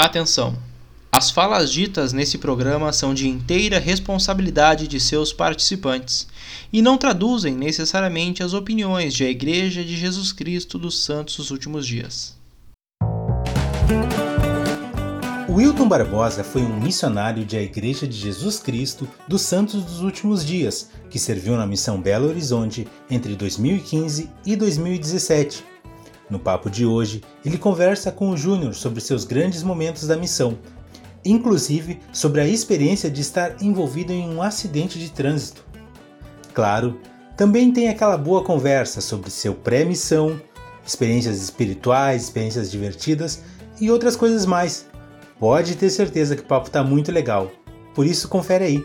Atenção! As falas ditas nesse programa são de inteira responsabilidade de seus participantes e não traduzem necessariamente as opiniões de a Igreja de Jesus Cristo dos Santos dos Últimos Dias. Wilton Barbosa foi um missionário de a Igreja de Jesus Cristo dos Santos dos Últimos Dias, que serviu na missão Belo Horizonte entre 2015 e 2017 no papo de hoje, ele conversa com o Júnior sobre seus grandes momentos da missão, inclusive sobre a experiência de estar envolvido em um acidente de trânsito. Claro, também tem aquela boa conversa sobre seu pré-missão, experiências espirituais, experiências divertidas e outras coisas mais. Pode ter certeza que o papo está muito legal. Por isso, confere aí.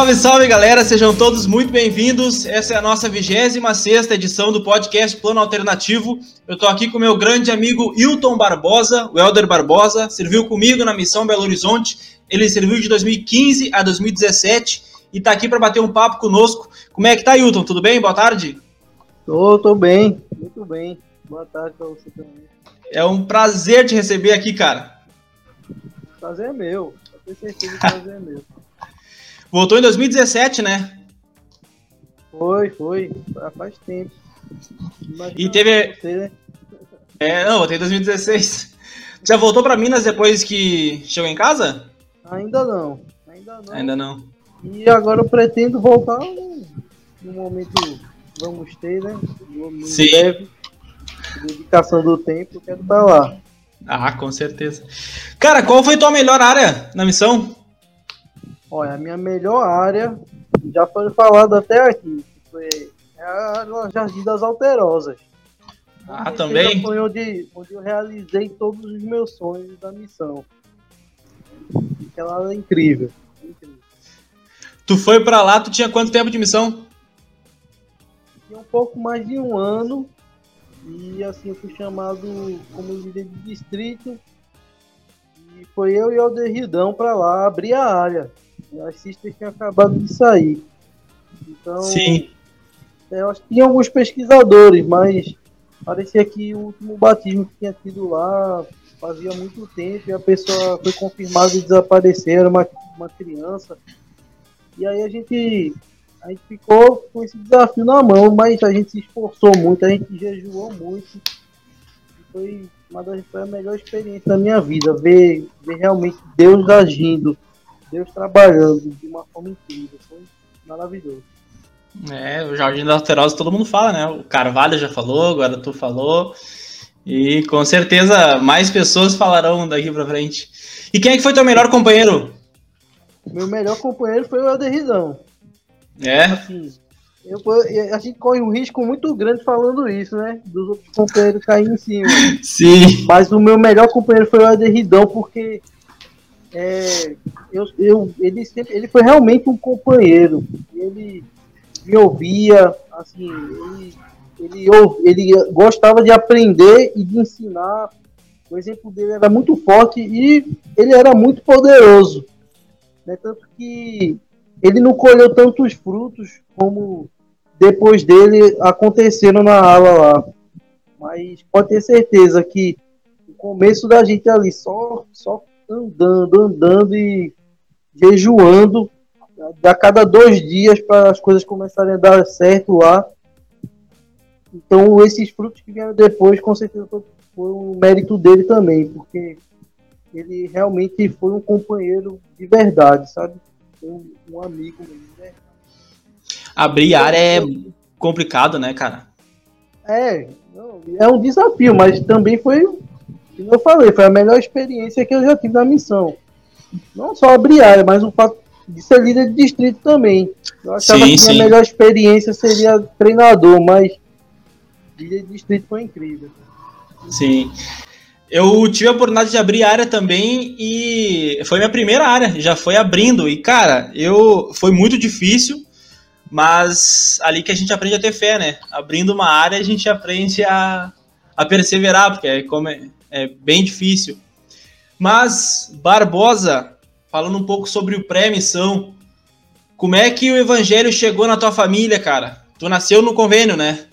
Salve, salve galera, sejam todos muito bem-vindos. Essa é a nossa 26 edição do podcast Plano Alternativo. Eu tô aqui com meu grande amigo Hilton Barbosa, o Helder Barbosa, serviu comigo na missão Belo Horizonte. Ele serviu de 2015 a 2017 e tá aqui para bater um papo conosco. Como é que tá, Hilton? Tudo bem? Boa tarde. Tô, tô bem, muito bem. Boa tarde pra você também. É um prazer te receber aqui, cara. Prazer é meu, eu tenho certeza que prazer é meu. Voltou em 2017, né? Foi, foi. Faz tempo. Imagina e teve. Você, né? É, não, voltei em 2016. Já voltou para Minas depois que chegou em casa? Ainda não. Ainda não. Ainda não. E agora eu pretendo voltar no momento vamos ter, né? No Sim. Breve, dedicação do tempo, quero estar lá. Ah, com certeza. Cara, qual foi tua melhor área na missão? Olha, a minha melhor área, já foi falado até aqui, foi a Jardim das Alterosas. Ah, também? Foi onde, onde eu realizei todos os meus sonhos da missão. Aquela é incrível, incrível. Tu foi para lá, tu tinha quanto tempo de missão? Tinha um pouco mais de um ano. E assim, eu fui chamado como líder de distrito. E foi eu e o Alderridão para lá abrir a área. As sisters tinham acabado de sair. Então, Sim. É, eu acho que tinha alguns pesquisadores, mas parecia que o último batismo que tinha tido lá fazia muito tempo e a pessoa foi confirmada de desaparecer, era uma, uma criança. E aí a gente, a gente ficou com esse desafio na mão, mas a gente se esforçou muito, a gente jejuou muito. E foi uma das foi a melhor experiência da minha vida, ver, ver realmente Deus agindo Deus trabalhando de uma forma incrível. Foi maravilhoso. É, o Jardim da Alterosa todo mundo fala, né? O Carvalho já falou, agora tu falou. E com certeza mais pessoas falarão daqui pra frente. E quem é que foi teu melhor companheiro? Meu melhor companheiro foi o Aderrizão. É? Assim, eu, a gente corre um risco muito grande falando isso, né? Dos outros companheiros caírem em cima. Sim. Mas o meu melhor companheiro foi o Aderridão, porque é, eu, eu, ele, sempre, ele foi realmente um companheiro. Ele me ouvia, assim, ele, ele, ele gostava de aprender e de ensinar. O exemplo dele era muito forte e ele era muito poderoso. Né? Tanto que ele não colheu tantos frutos como depois dele aconteceram na aula lá. Mas pode ter certeza que o começo da gente ali só, só andando, andando e jejuando a cada dois dias para as coisas começarem a dar certo lá. Então, esses frutos que vieram depois, com certeza, foi, um mérito dele também, porque ele realmente foi um companheiro de verdade, sabe? Um, um amigo mesmo, né? Abrir área é complicado, né, cara? É, não, é um desafio, mas também foi eu falei, foi a melhor experiência que eu já tive na missão. Não só abrir área, mas o fato de ser líder de distrito também. Eu achava sim, que sim. a melhor experiência seria treinador, mas líder de distrito foi incrível. Sim. Eu tive a oportunidade de abrir área também e foi minha primeira área, já foi abrindo. E, cara, eu foi muito difícil, mas ali que a gente aprende a ter fé, né? Abrindo uma área, a gente aprende a, a perseverar, porque é, como é, é bem difícil. Mas, Barbosa, falando um pouco sobre o pré-missão, como é que o evangelho chegou na tua família, cara? Tu nasceu no convênio, né?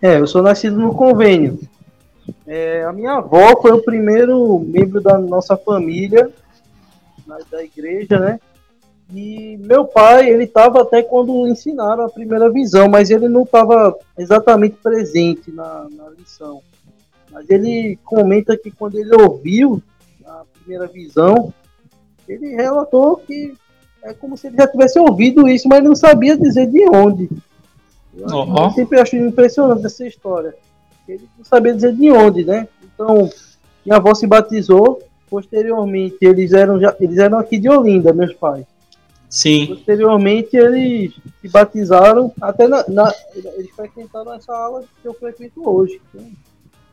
É, eu sou nascido no convênio. É, a minha avó foi o primeiro membro da nossa família, da igreja, né? E meu pai, ele estava até quando ensinaram a primeira visão, mas ele não estava exatamente presente na, na lição. Mas ele comenta que quando ele ouviu a primeira visão, ele relatou que é como se ele já tivesse ouvido isso, mas ele não sabia dizer de onde. Eu, uhum. sempre acho impressionante essa história. Ele não sabia dizer de onde, né? Então, minha avó se batizou. Posteriormente, eles eram, já, eles eram aqui de Olinda, meus pais. Sim. Posteriormente, eles se batizaram. Até na, na eles frequentaram essa aula que eu frequento hoje. Então,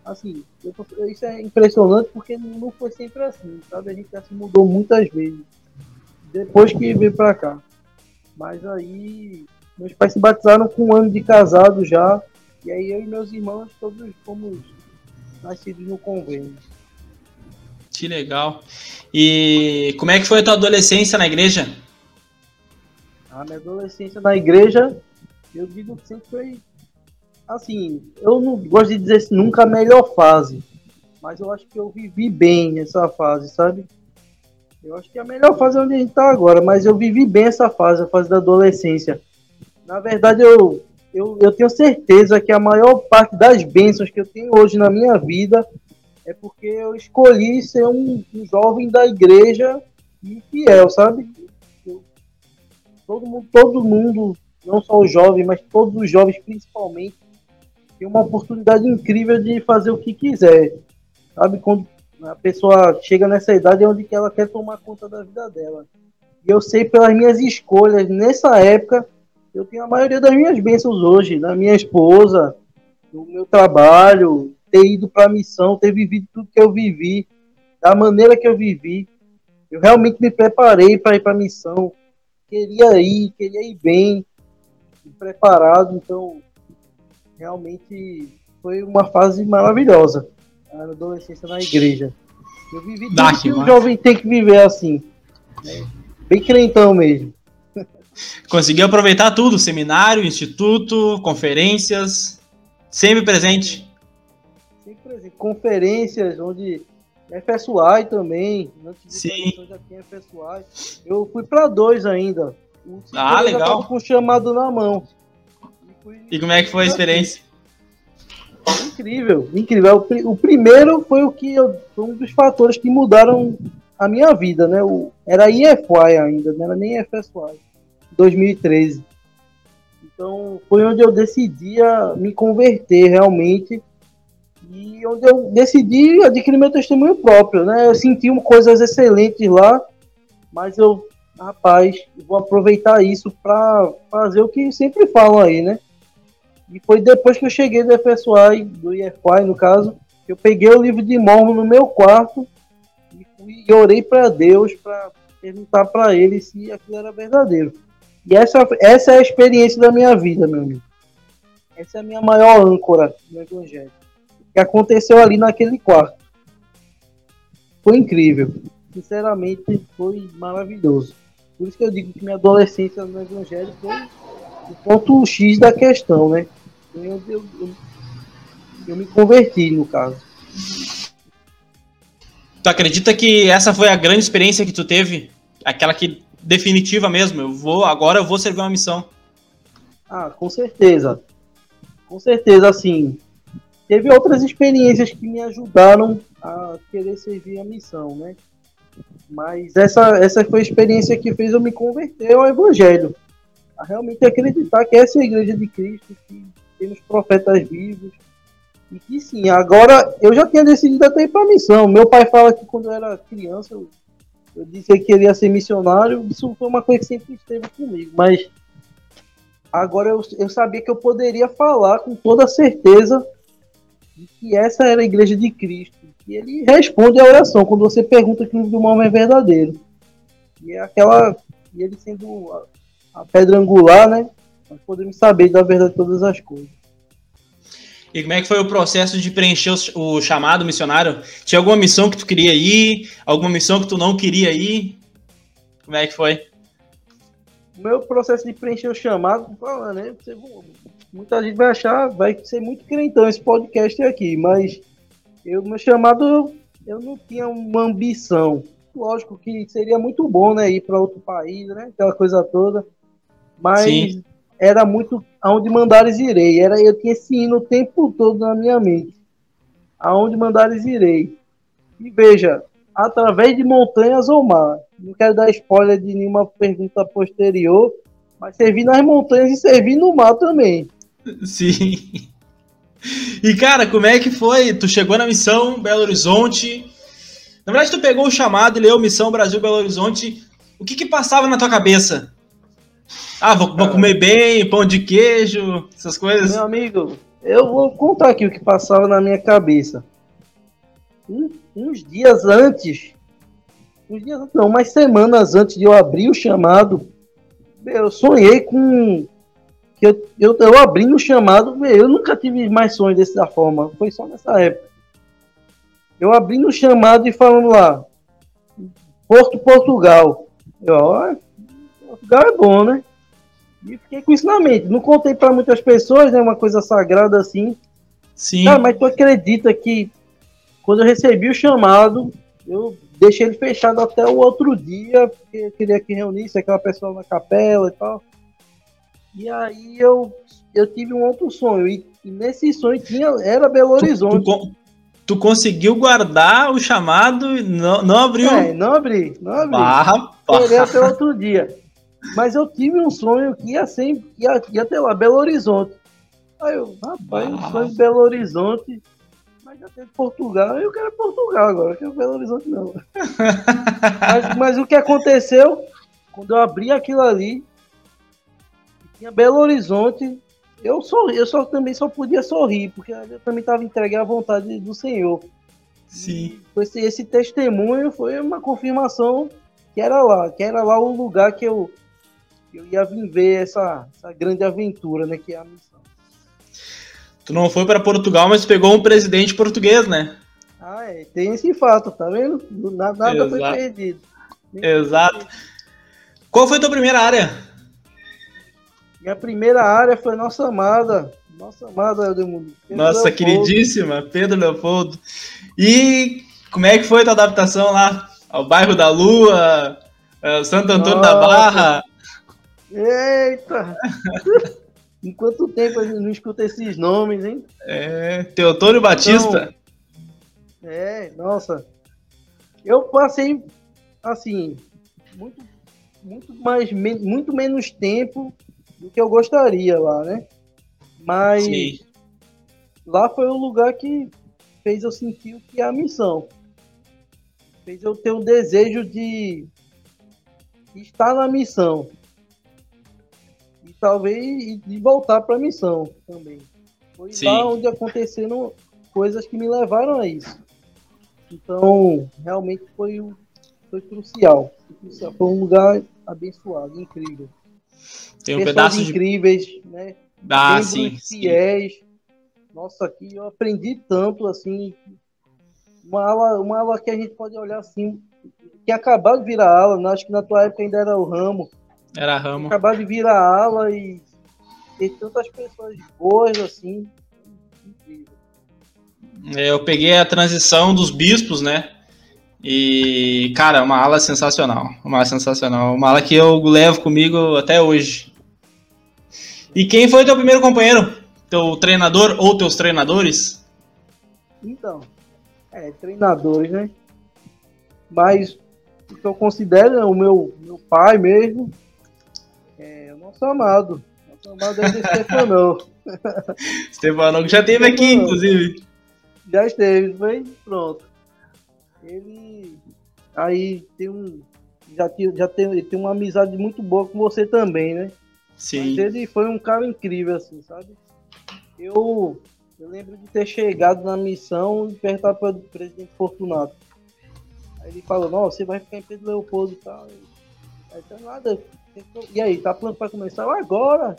assim, tô, isso é impressionante porque não foi sempre assim, sabe? A gente já se mudou muitas vezes. Depois que veio pra cá. Mas aí, meus pais se batizaram com um ano de casado já. E aí eu e meus irmãos todos fomos nascidos no convênio. Que legal. E como é que foi a tua adolescência na igreja? A minha adolescência na igreja, eu digo que sempre foi assim, eu não gosto de dizer nunca a melhor fase, mas eu acho que eu vivi bem essa fase, sabe? Eu acho que a melhor fase é onde a gente tá agora, mas eu vivi bem essa fase, a fase da adolescência. Na verdade, eu eu, eu tenho certeza que a maior parte das bênçãos que eu tenho hoje na minha vida é porque eu escolhi ser um, um jovem da igreja e fiel, sabe? Eu, todo mundo, todo mundo, não só os jovens, mas todos os jovens principalmente, tem uma oportunidade incrível de fazer o que quiser. Sabe, quando a pessoa chega nessa idade é onde que ela quer tomar conta da vida dela. E eu sei pelas minhas escolhas nessa época eu tenho a maioria das minhas bênçãos hoje, da minha esposa, do meu trabalho, ter ido para a missão, ter vivido tudo que eu vivi, da maneira que eu vivi. Eu realmente me preparei para ir para a missão. Queria ir, queria ir bem, preparado. Então, realmente foi uma fase maravilhosa. A adolescência na igreja. Eu vivi tudo que o jovem tem que viver assim. Né? Bem crentão mesmo. Conseguiu aproveitar tudo: seminário, instituto, conferências, sempre presente. Sempre presente. Conferências, onde FSUI também. Antes de Sim. já tinha FSUI. Eu fui para dois ainda. ah, legal. com o chamado na mão. E, como é que foi a experiência? Incrível, incrível. O primeiro foi o que eu, foi um dos fatores que mudaram a minha vida, né? O, era IFY ainda, não era nem FSY. 2013. Então foi onde eu decidi me converter realmente e onde eu decidi adquirir meu testemunho próprio, né? Eu senti coisas excelentes lá, mas eu, rapaz, vou aproveitar isso para fazer o que sempre falam aí, né? E foi depois que eu cheguei do FSY, do IFY no caso, eu peguei o livro de Mormon no meu quarto e, fui, e orei para Deus para perguntar para ele se aquilo era verdadeiro. E essa, essa é a experiência da minha vida, meu amigo. Essa é a minha maior âncora no Evangelho. O que aconteceu ali naquele quarto. Foi incrível. Sinceramente, foi maravilhoso. Por isso que eu digo que minha adolescência no Evangelho foi o ponto X da questão, né? Onde eu, eu, eu me converti, no caso. Tu acredita que essa foi a grande experiência que tu teve? Aquela que definitiva mesmo. Eu vou agora eu vou servir uma missão. Ah, com certeza. Com certeza, assim. Teve outras experiências que me ajudaram a querer servir a missão, né? Mas essa, essa foi a experiência que fez eu me converter ao Evangelho. A realmente acreditar que essa é a Igreja de Cristo, que temos profetas vivos. E que sim, agora eu já tinha decidido até ir para missão. Meu pai fala que quando eu era criança, eu eu disse que queria ser missionário, isso foi uma coisa que sempre esteve comigo, mas agora eu, eu sabia que eu poderia falar com toda certeza de que essa era a igreja de Cristo, E ele responde a oração quando você pergunta que o livro do Mormon é verdadeiro. E é aquela. E ele sendo a, a pedra angular, né? Nós podemos saber da verdade de todas as coisas. E como é que foi o processo de preencher o, chamado missionário? Tinha alguma missão que tu queria ir? Alguma missão que tu não queria ir? Como é que foi? O meu processo de preencher o chamado, falando, né? Muita gente vai achar, vai ser muito crentão esse podcast aqui, mas eu, meu chamado, eu não tinha uma ambição. Lógico que seria muito bom, né, ir para outro país, né, aquela coisa toda, mas Sim. Era muito aonde mandares irei. Era eu tinha esse hino o tempo todo na minha mente. Aonde mandares irei. E veja, através de montanhas ou mar. Não quero dar spoiler de nenhuma pergunta posterior, mas servi nas montanhas e servi no mar também. Sim. E cara, como é que foi? Tu chegou na missão Belo Horizonte. Na verdade, tu pegou o chamado e leu Missão Brasil Belo Horizonte. O que que passava na tua cabeça? Ah, vou, vou comer bem, pão de queijo, essas coisas. Meu amigo, eu vou contar aqui o que passava na minha cabeça. Um, uns dias antes, uns dias não, umas semanas antes de eu abrir o chamado, eu sonhei com que eu, eu, eu abri no chamado, eu nunca tive mais sonhos dessa forma, foi só nessa época. Eu abri no chamado e falando lá, Porto Portugal. Eu, ó, Portugal é bom, né? E fiquei com isso na mente. Não contei para muitas pessoas, né? Uma coisa sagrada assim. Sim. Cara, mas tu acredita que quando eu recebi o chamado, eu deixei ele fechado até o outro dia, porque eu queria que reunisse aquela pessoa na capela e tal. E aí eu, eu tive um outro sonho. E, e nesse sonho tinha, era Belo Horizonte. Tu, tu, tu, conseguiu guardar o chamado e não, não abriu? É, não abri, não abri. Barra, barra. até outro dia. Mas eu tive um sonho que ia sempre, ia, ia até lá, Belo Horizonte. Aí eu, rapaz, um sonho de Belo Horizonte, mas já teve Portugal, eu quero Portugal agora, eu quero Belo Horizonte não. mas, mas o que aconteceu, quando eu abri aquilo ali, tinha Belo Horizonte. Eu, sorri, eu só, também só podia sorrir, porque eu também estava entregue à vontade do Senhor. Sim. Esse, esse testemunho foi uma confirmação que era lá, que era lá o lugar que eu, eu ia viver essa, essa grande aventura, né, que é a missão. Tu não foi para Portugal, mas pegou um presidente português, né? Ah, é, tem esse fato, tá vendo? Nada, nada foi perdido. Exato. Qual foi a tua primeira área? Minha primeira área foi nossa amada, nossa amada Eldemundo. Nossa Leopoldo. queridíssima Pedro Leopoldo. E como é que foi a tua adaptação lá ao bairro da Lua, Santo Antônio nossa. da Barra? Eita! em quanto tempo a gente não escuta esses nomes, hein? É, Teotônio Batista. Então, é, nossa. Eu passei, assim, muito, muito, mais, muito menos tempo do que eu gostaria lá, né? Mas Sim. lá foi o lugar que fez eu sentir o que é a missão. Fez eu ter um desejo de estar na missão. Talvez de voltar para a missão também. Foi Sim. lá onde aconteceram coisas que me levaram a isso. Então, realmente foi, foi crucial. Foi um lugar abençoado, incrível. Tem um pedaço incríveis, de... né? Ah, sim, fiéis. Sim. Nossa, aqui eu aprendi tanto, assim. Uma aula, uma aula que a gente pode olhar assim, que acabou de virar aula, né? acho que na tua época ainda era o ramo. Era ramo. Acabar de virar aula e ter tantas pessoas boas assim. Incrível. É, eu peguei a transição dos bispos, né? E, cara, uma ala sensacional. Uma ala sensacional. Uma ala que eu levo comigo até hoje. E quem foi teu primeiro companheiro? Teu treinador ou teus treinadores? Então, é, treinadores, né? Mas o que eu considero é o meu, meu pai mesmo, é nosso amado. Nosso amado é Stefanão. Stefanão que já esteve aqui, inclusive. Já esteve, foi pronto. Ele aí tem um. Já, já tem, tem uma amizade muito boa com você também, né? Sim. Mas ele foi um cara incrível, assim, sabe? Eu, Eu lembro de ter chegado na missão e perguntar para o presidente Fortunato. Aí ele falou, não, você vai ficar em Pedro Leopoldo e tal. Aí tá nada. E aí, tá pronto para começar? Agora!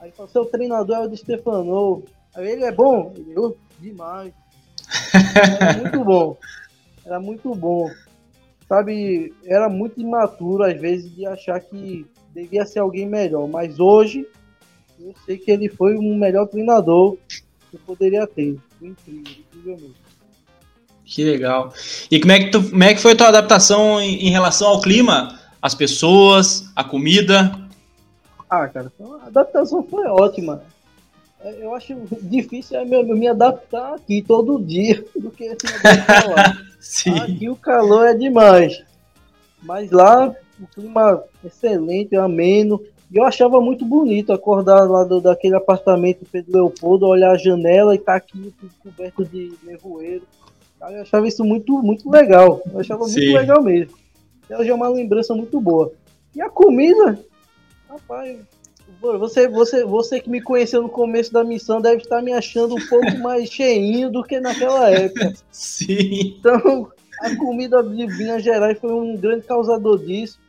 Aí falou, seu treinador é o de Stefano. Aí ele é bom? Ele, oh, demais. Era muito bom. Era muito bom. Sabe, era muito imaturo às vezes de achar que devia ser alguém melhor. Mas hoje eu sei que ele foi um melhor treinador que eu poderia ter. Foi incrível, incrível mesmo. Que legal. E como é que, tu, como é que foi a tua adaptação em, em relação ao clima? As pessoas, a comida? Ah, cara, a adaptação foi ótima. Eu acho difícil é me, me adaptar aqui todo dia do que se adaptar lá. Sim. Aqui o calor é demais. Mas lá o clima excelente, ameno. E eu achava muito bonito acordar lá do, daquele apartamento Pedro Leopoldo, olhar a janela e estar tá aqui coberto de nevoeiro. Eu achava isso muito, muito legal. Eu achava Sim. muito legal mesmo. Já é uma lembrança muito boa. E a comida, rapaz, você, você, você que me conheceu no começo da missão deve estar me achando um pouco mais cheinho do que naquela época. Sim. Então, a comida de Minas Gerais foi um grande causador disso.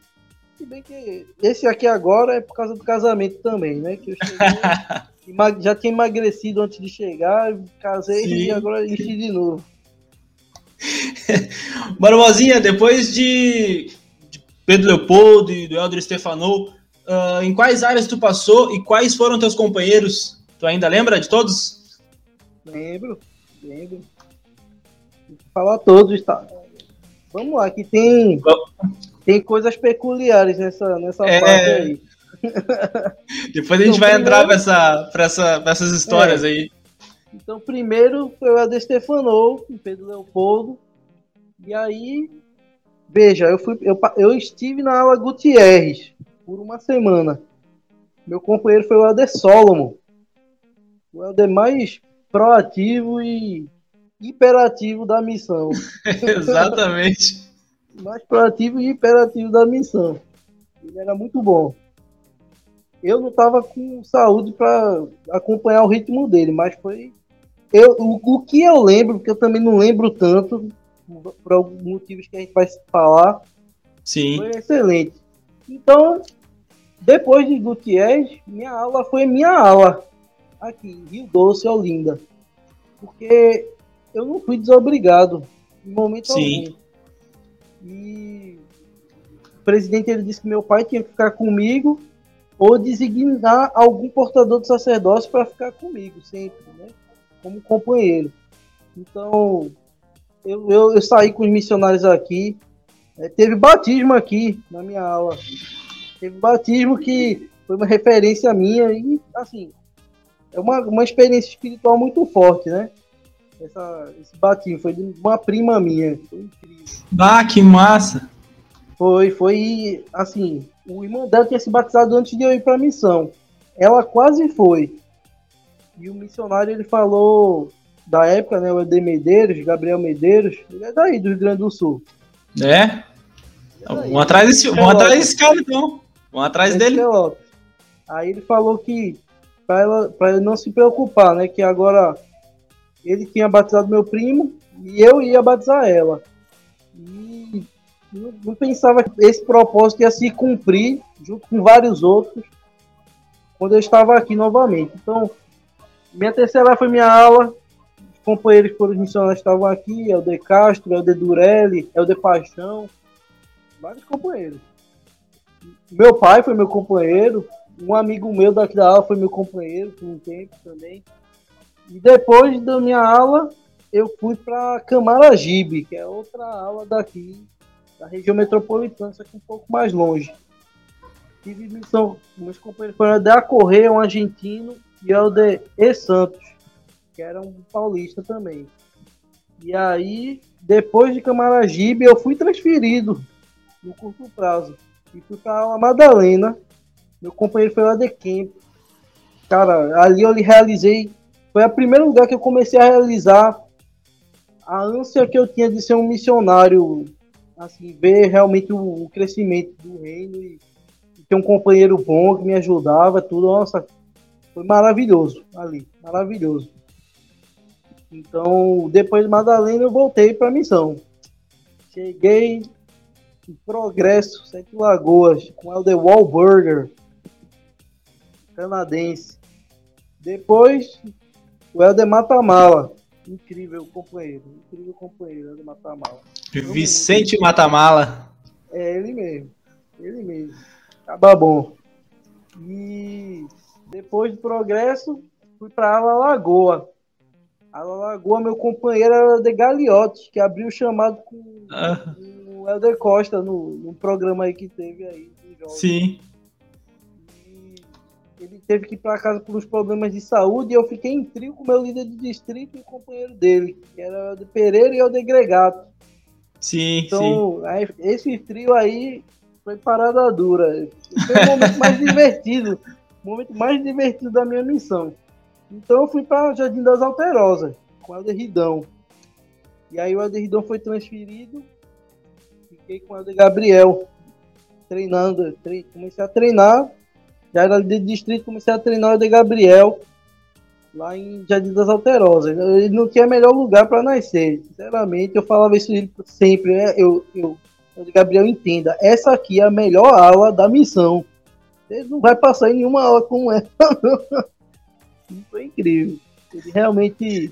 Se bem que esse aqui agora é por causa do casamento também, né? Que eu cheguei, já tinha emagrecido antes de chegar, casei Sim. e agora enchi de novo. Barbosinha, depois de, de Pedro Leopoldo e do Helder Stefano, uh, em quais áreas tu passou e quais foram teus companheiros? Tu ainda lembra de todos? Lembro, lembro. Vou falar todos, tá? Vamos lá, que tem, tem coisas peculiares nessa, nessa é... parte aí. Depois a gente então, vai primeiro... entrar pra, essa, pra, essa, pra essas histórias é. aí. Então, primeiro foi o Eder Stefano, o Pedro Leopoldo. E aí, veja, eu, fui, eu, eu estive na aula Gutierrez por uma semana. Meu companheiro foi o Helder Solomon. O Helder mais proativo e hiperativo da missão. Exatamente. mais proativo e hiperativo da missão. Ele era muito bom. Eu não estava com saúde para acompanhar o ritmo dele, mas foi. Eu, o, o, que eu lembro, porque eu também não lembro tanto, por alguns motivos que a gente vai falar, Sim. foi excelente. Então, depois de Gutierrez, minha aula foi minha aula aqui em Rio Doce, Olinda. Porque eu não fui desobrigado em momento Sim. algum. E o presidente ele disse que meu pai tinha que ficar comigo ou designar algum portador de sacerdócio para ficar comigo sempre, né? Como companheiro. Então, eu, eu, eu saí com os missionários aqui, é, teve batismo aqui na minha aula. Teve batismo que foi uma referência minha e, assim, é uma, uma experiência espiritual muito forte, né? Essa, esse batismo foi de uma prima minha. Foi incrível. Ah, que massa! Foi, foi, assim, o irmão dela tinha se batizado antes de eu ir para a missão. Ela quase foi. E o missionário, ele falou da época, né, o Ed Medeiros, Gabriel Medeiros, ele é daí, do Rio Grande do Sul. É? Vamos atrás desse, vamos atrás desse cara, então. Vamos atrás dele. Aí ele falou que para ela, pra ele não se preocupar, né? Que agora ele tinha batizado meu primo e eu ia batizar ela. E não, não pensava que esse propósito ia se cumprir junto com vários outros quando eu estava aqui novamente. Então, minha terceira foi minha aula. Os companheiros foram missionários estavam aqui, é o de Castro, é o de Durelli, é o de Paixão vários companheiros. Meu pai foi meu companheiro, um amigo meu daqui da aula foi meu companheiro por um tempo também. E depois da minha aula, eu fui para Camaragibe, que é outra aula daqui, da região metropolitana, só que um pouco mais longe. Tive missão, meus companheiros foram de Correia, um argentino, e de E Santos, que era um paulista também. E aí, depois de Camaragibe, eu fui transferido no curto prazo. E fui para a Madalena. Meu companheiro foi lá de camp. Cara, ali eu realizei. Foi o primeiro lugar que eu comecei a realizar a ânsia que eu tinha de ser um missionário. Assim, ver realmente o, crescimento do reino e ter um companheiro bom que me ajudava, tudo. Nossa, foi maravilhoso ali. Maravilhoso. Então, depois de Madalena, eu voltei para a missão. Cheguei em Progresso, Sete Lagoas, com o The Wahlburger, canadense. Depois, o Helder Matamala. Incrível companheiro, incrível companheiro, Helder Matamala. Vicente Matamala. É ele mesmo, ele mesmo. Acaba bom. E depois do progresso, fui para Ala Lagoa. Ala Lagoa, meu companheiro era de Galiote, que abriu o chamado com, ah. o Helder Costa no, no programa aí que teve aí. Sim ele teve que ir para casa por uns problemas de saúde e eu fiquei em trio com o meu líder de distrito e o companheiro dele, que era o de Pereira e o de Gregato. Sim, então, sim. Aí, esse trio aí foi parada dura. Foi o momento mais divertido, momento mais divertido da minha missão. Então eu fui para Jardim das Alterosas, com o Helder Ridão. E aí o Helder Ridão foi transferido, fiquei com o Helder Gabriel, treinando, tre comecei a treinar já era de distrito, comecei a treinar o de Gabriel, lá em Jardim das Alterosas. Ele não tinha melhor lugar para nascer. Sinceramente, eu falava isso sempre. Né? Eu, eu, o Gabriel entenda, essa aqui é a melhor aula da missão. Ele não vai passar em nenhuma aula como essa. Foi incrível. Ele realmente.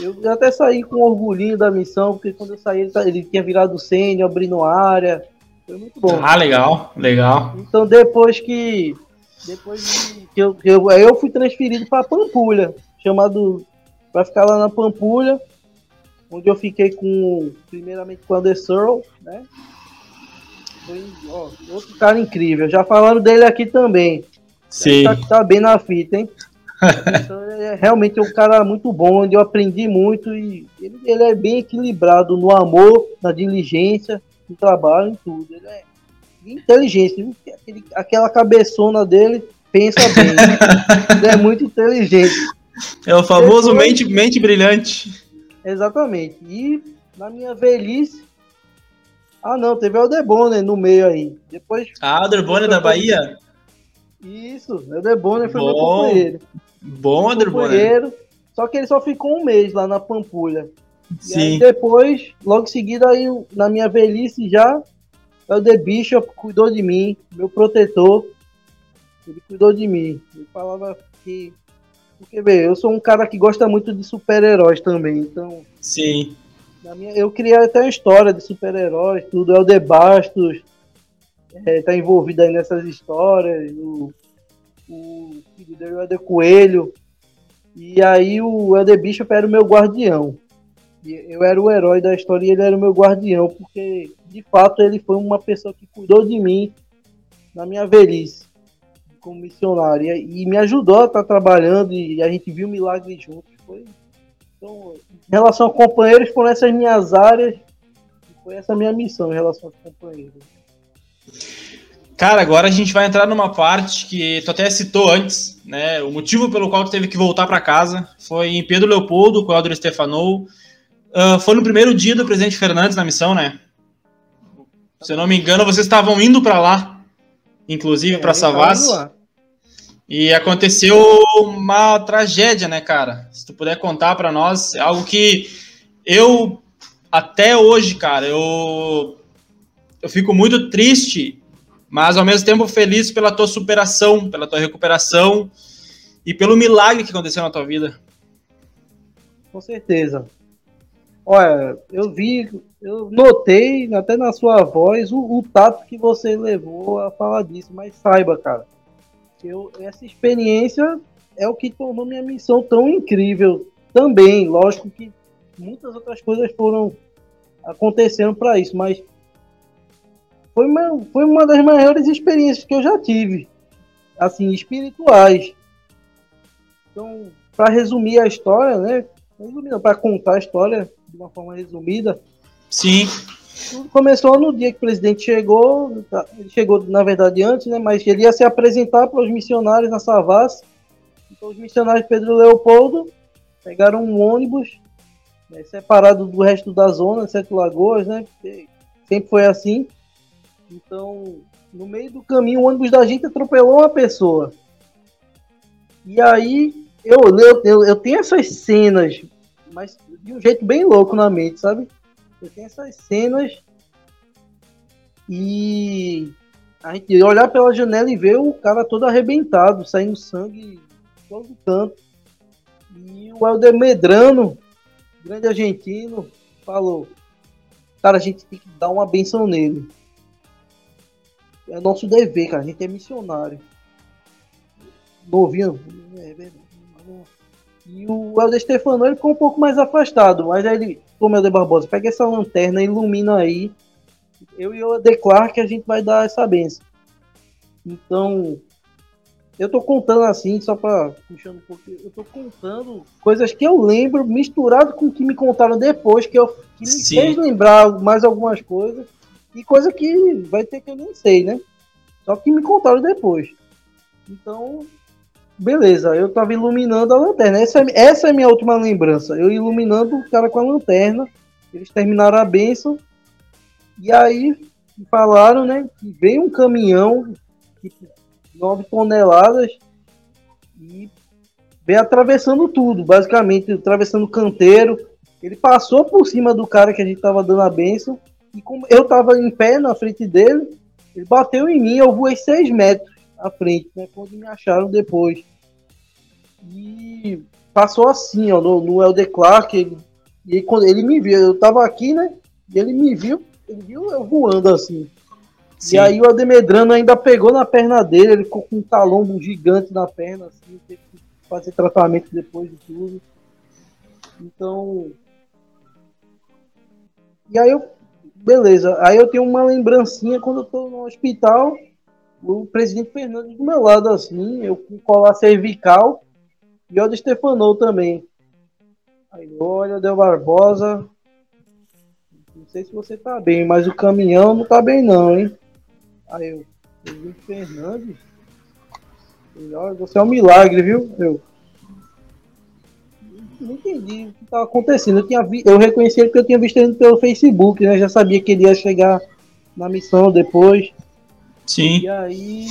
Eu até saí com orgulhinho da missão, porque quando eu saí, ele, ele tinha virado sênior, abrindo área. Foi muito bom. Ah, legal, legal. Então depois que depois que eu, eu, eu fui transferido para Pampulha, chamado para ficar lá na Pampulha, onde eu fiquei com primeiramente com o Anderson, né? Foi ó, outro cara incrível. Já falaram dele aqui também. Sim. Tá, tá bem na fita, hein? então, é realmente um cara muito bom, onde eu aprendi muito e ele, ele é bem equilibrado no amor, na diligência, no trabalho, em tudo. Ele é inteligente. Aquele, aquela cabeçona dele pensa bem. Ele é muito inteligente. É o famoso Depois, mente, mente brilhante. Exatamente. E na minha velhice. Ah, não, teve o Aldebonner no meio aí. Depois. Ah, Aldebonner da Bahia? Isso, o Aldebonner foi meu companheiro. Bom, Aldebonner. Só que ele só ficou um mês lá na Pampulha. Sim. E aí depois, logo em seguida, aí, na minha velhice já, é o The Bishop cuidou de mim, meu protetor. Ele cuidou de mim. Ele falava que. Porque, bem, eu sou um cara que gosta muito de super-heróis também, então. Sim. Minha, eu criei até uma história de super-heróis, tudo. É o The Bastos, é, tá envolvido aí nessas histórias. O, o filho dele o Coelho. E aí o Helder Bishop era o meu guardião. Eu era o herói da história e ele era o meu guardião, porque de fato ele foi uma pessoa que cuidou de mim na minha velhice como missionário e me ajudou a estar trabalhando e a gente viu milagre juntos. Foi, então, em relação a companheiros, foram essas minhas áreas, foi essa minha missão em relação aos companheiros. Cara, agora a gente vai entrar numa parte que tu até citou antes, né? O motivo pelo qual tu teve que voltar para casa foi em Pedro Leopoldo, com o Eldor Stefanou, Uh, foi no primeiro dia do presidente Fernandes na missão, né? Se eu não me engano, vocês estavam indo para lá, inclusive é, para Savas. E aconteceu uma tragédia, né, cara? Se tu puder contar para nós, é algo que eu até hoje, cara, eu eu fico muito triste, mas ao mesmo tempo feliz pela tua superação, pela tua recuperação e pelo milagre que aconteceu na tua vida. Com certeza. Olha, eu vi, eu notei até na sua voz o, o, tato que você levou a falar disso, mas saiba, cara, eu, essa experiência é o que tornou minha missão tão incrível também. Lógico que muitas outras coisas foram acontecendo para isso, mas foi uma, foi uma das maiores experiências que eu já tive, assim, espirituais. Então, para resumir a história, né? Para contar a história, de uma forma resumida. Sim. Começou no dia que o presidente chegou, tá, ele chegou na verdade antes, né, mas ele ia se apresentar para os missionários na Savas. Então os missionários Pedro Leopoldo pegaram um ônibus né, separado do resto da zona, Sete Lagoas, né? Sempre foi assim. Então, no meio do caminho, o ônibus da gente atropelou uma pessoa. E aí, eu, eu, eu tenho essas cenas mas de um jeito bem louco na mente, sabe? Tenho essas cenas e a gente olhar pela janela e ver o cara todo arrebentado, saindo sangue todo canto. E o Helder Medrano, grande argentino, falou: Cara, a gente tem que dar uma benção nele. É nosso dever, cara. A gente é missionário. Novinho. É E o Helder Stefano ele ficou um pouco mais afastado, mas aí ele, como Helder Barbosa, pega essa lanterna, ilumina aí. Eu e eu declaro que a gente vai dar essa benção. Então, eu tô contando assim, só para puxando um pouco, eu tô contando coisas que eu lembro, misturado com o que me contaram depois, que, eu, que me Sim. fez lembrar mais algumas coisas, e coisa que vai ter que eu nem sei, né? Só que me contaram depois. Então, beleza, eu tava iluminando a lanterna. Essa, é, essa é a minha última lembrança. Eu iluminando o cara com a lanterna. Eles terminaram a benção. E aí falaram, né? Que veio um caminhão tipo, 9 toneladas e vem atravessando tudo, basicamente, atravessando o canteiro. Ele passou por cima do cara que a gente tava dando a benção. E como eu tava em pé na frente dele, ele bateu em mim, eu voei 6 metros à frente, né? Quando me acharam depois. E passou assim, ó, no, no Elder Clark. Ele, e quando ele me viu, eu tava aqui, né? E ele me viu, ele viu eu voando assim. Sim. E aí o Ademedrano ainda pegou na perna dele, ele ficou com um talombo gigante na perna, assim, teve que fazer tratamento depois de tudo. Então. E aí eu. Beleza. Aí eu tenho uma lembrancinha quando eu tô no hospital, o presidente Fernando do meu lado, assim, eu com colar cervical e o de Stefanou também. Aí, olha, Del Barbosa. Não sei se você tá bem, mas o caminhão não tá bem não, hein? Aí eu, Felipe Fernandes? Olha, você é um milagre, viu? Eu não entendi o que estava acontecendo. Eu, tinha vi, eu reconheci ele porque eu tinha visto ele pelo Facebook, né? Já sabia que ele ia chegar na missão depois. Sim. E aí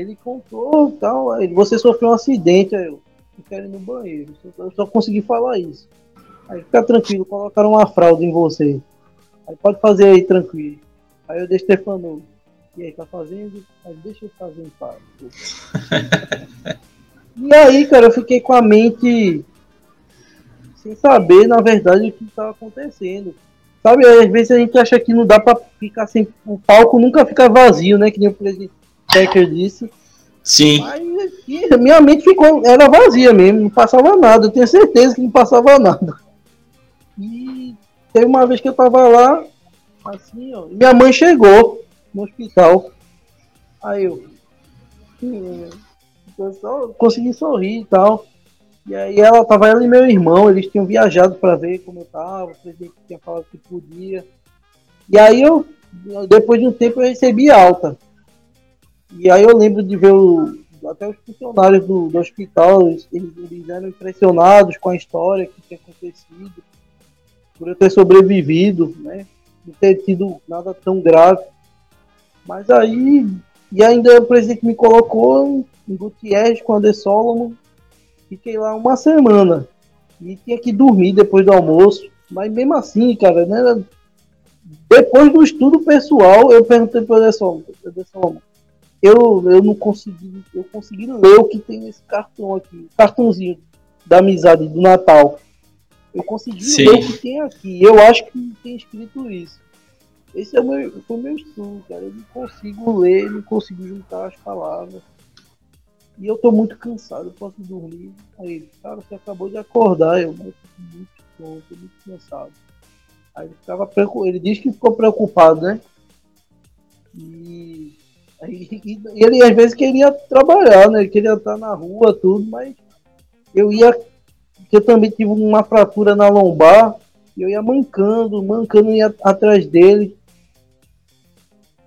ele contou tal. Aí, você sofreu um acidente, aí eu, quero ir no banheiro. Eu só consegui falar isso. Aí fica tranquilo, colocaram uma fralda em você. Aí pode fazer aí tranquilo. Aí eu deixo Stefano, e aí, tá fazendo? Mas deixa eu fazer em paz. e aí, cara, eu fiquei com a mente sem saber, na verdade, o que estava acontecendo. Sabe, às vezes a gente acha que não dá pra ficar sem. O palco nunca fica vazio, né? Que nem o presidente Becker disse. Sim. Mas minha mente ficou. Era vazia mesmo, não passava nada. Eu tenho certeza que não passava nada. E teve uma vez que eu tava lá, Assim, ó. Minha mãe chegou no hospital. Aí eu. Hum, eu só consegui sorrir e tal. E aí ela tava ela e meu irmão, eles tinham viajado para ver como eu tava, o presidente tinha falado que podia. E aí eu, depois de um tempo, eu recebi alta. E aí eu lembro de ver o, até os funcionários do, do hospital, eles, eles eram impressionados com a história que tinha acontecido, por eu ter sobrevivido, né? não ter tido nada tão grave. Mas aí, e ainda o presidente me colocou em Gutierrez com a De Solomon. Fiquei lá uma semana. E tinha que dormir depois do almoço. Mas mesmo assim, cara, né? Depois do estudo pessoal, eu perguntei para o De Solomon, eu, eu não consegui, eu consegui ler o que tem nesse cartão aqui, cartãozinho da amizade do Natal. Eu consegui Sim. ler o que tem aqui. Eu acho que tem escrito isso. Esse é o meu, foi o meu estudo, cara. Eu não consigo ler, não consigo juntar as palavras. E eu tô muito cansado, eu posso dormir. Aí, cara, você acabou de acordar, eu muito tonto, muito cansado. Aí ele ficava preocupado, ele disse que ficou preocupado, né? E, aí, e, ele às vezes queria trabalhar, né? Ele queria estar na rua, tudo, mas eu ia eu também tive uma fratura na lombar, e eu ia mancando, mancando ia atrás dele.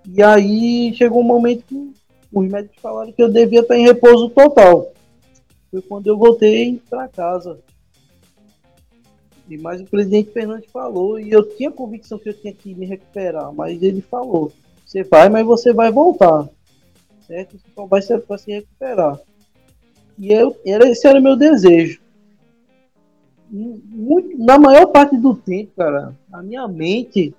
E aí chegou um momento que os médicos falaram que eu devia estar em repouso total. Foi quando eu voltei para casa. E mais o presidente Fernandes falou, e eu tinha convicção que eu tinha que me recuperar, mas ele falou: você vai, mas você vai voltar. Certo? Você só vai se, se recuperar. E eu, era, esse era o meu desejo. muito, na maior parte do tempo, cara, a minha mente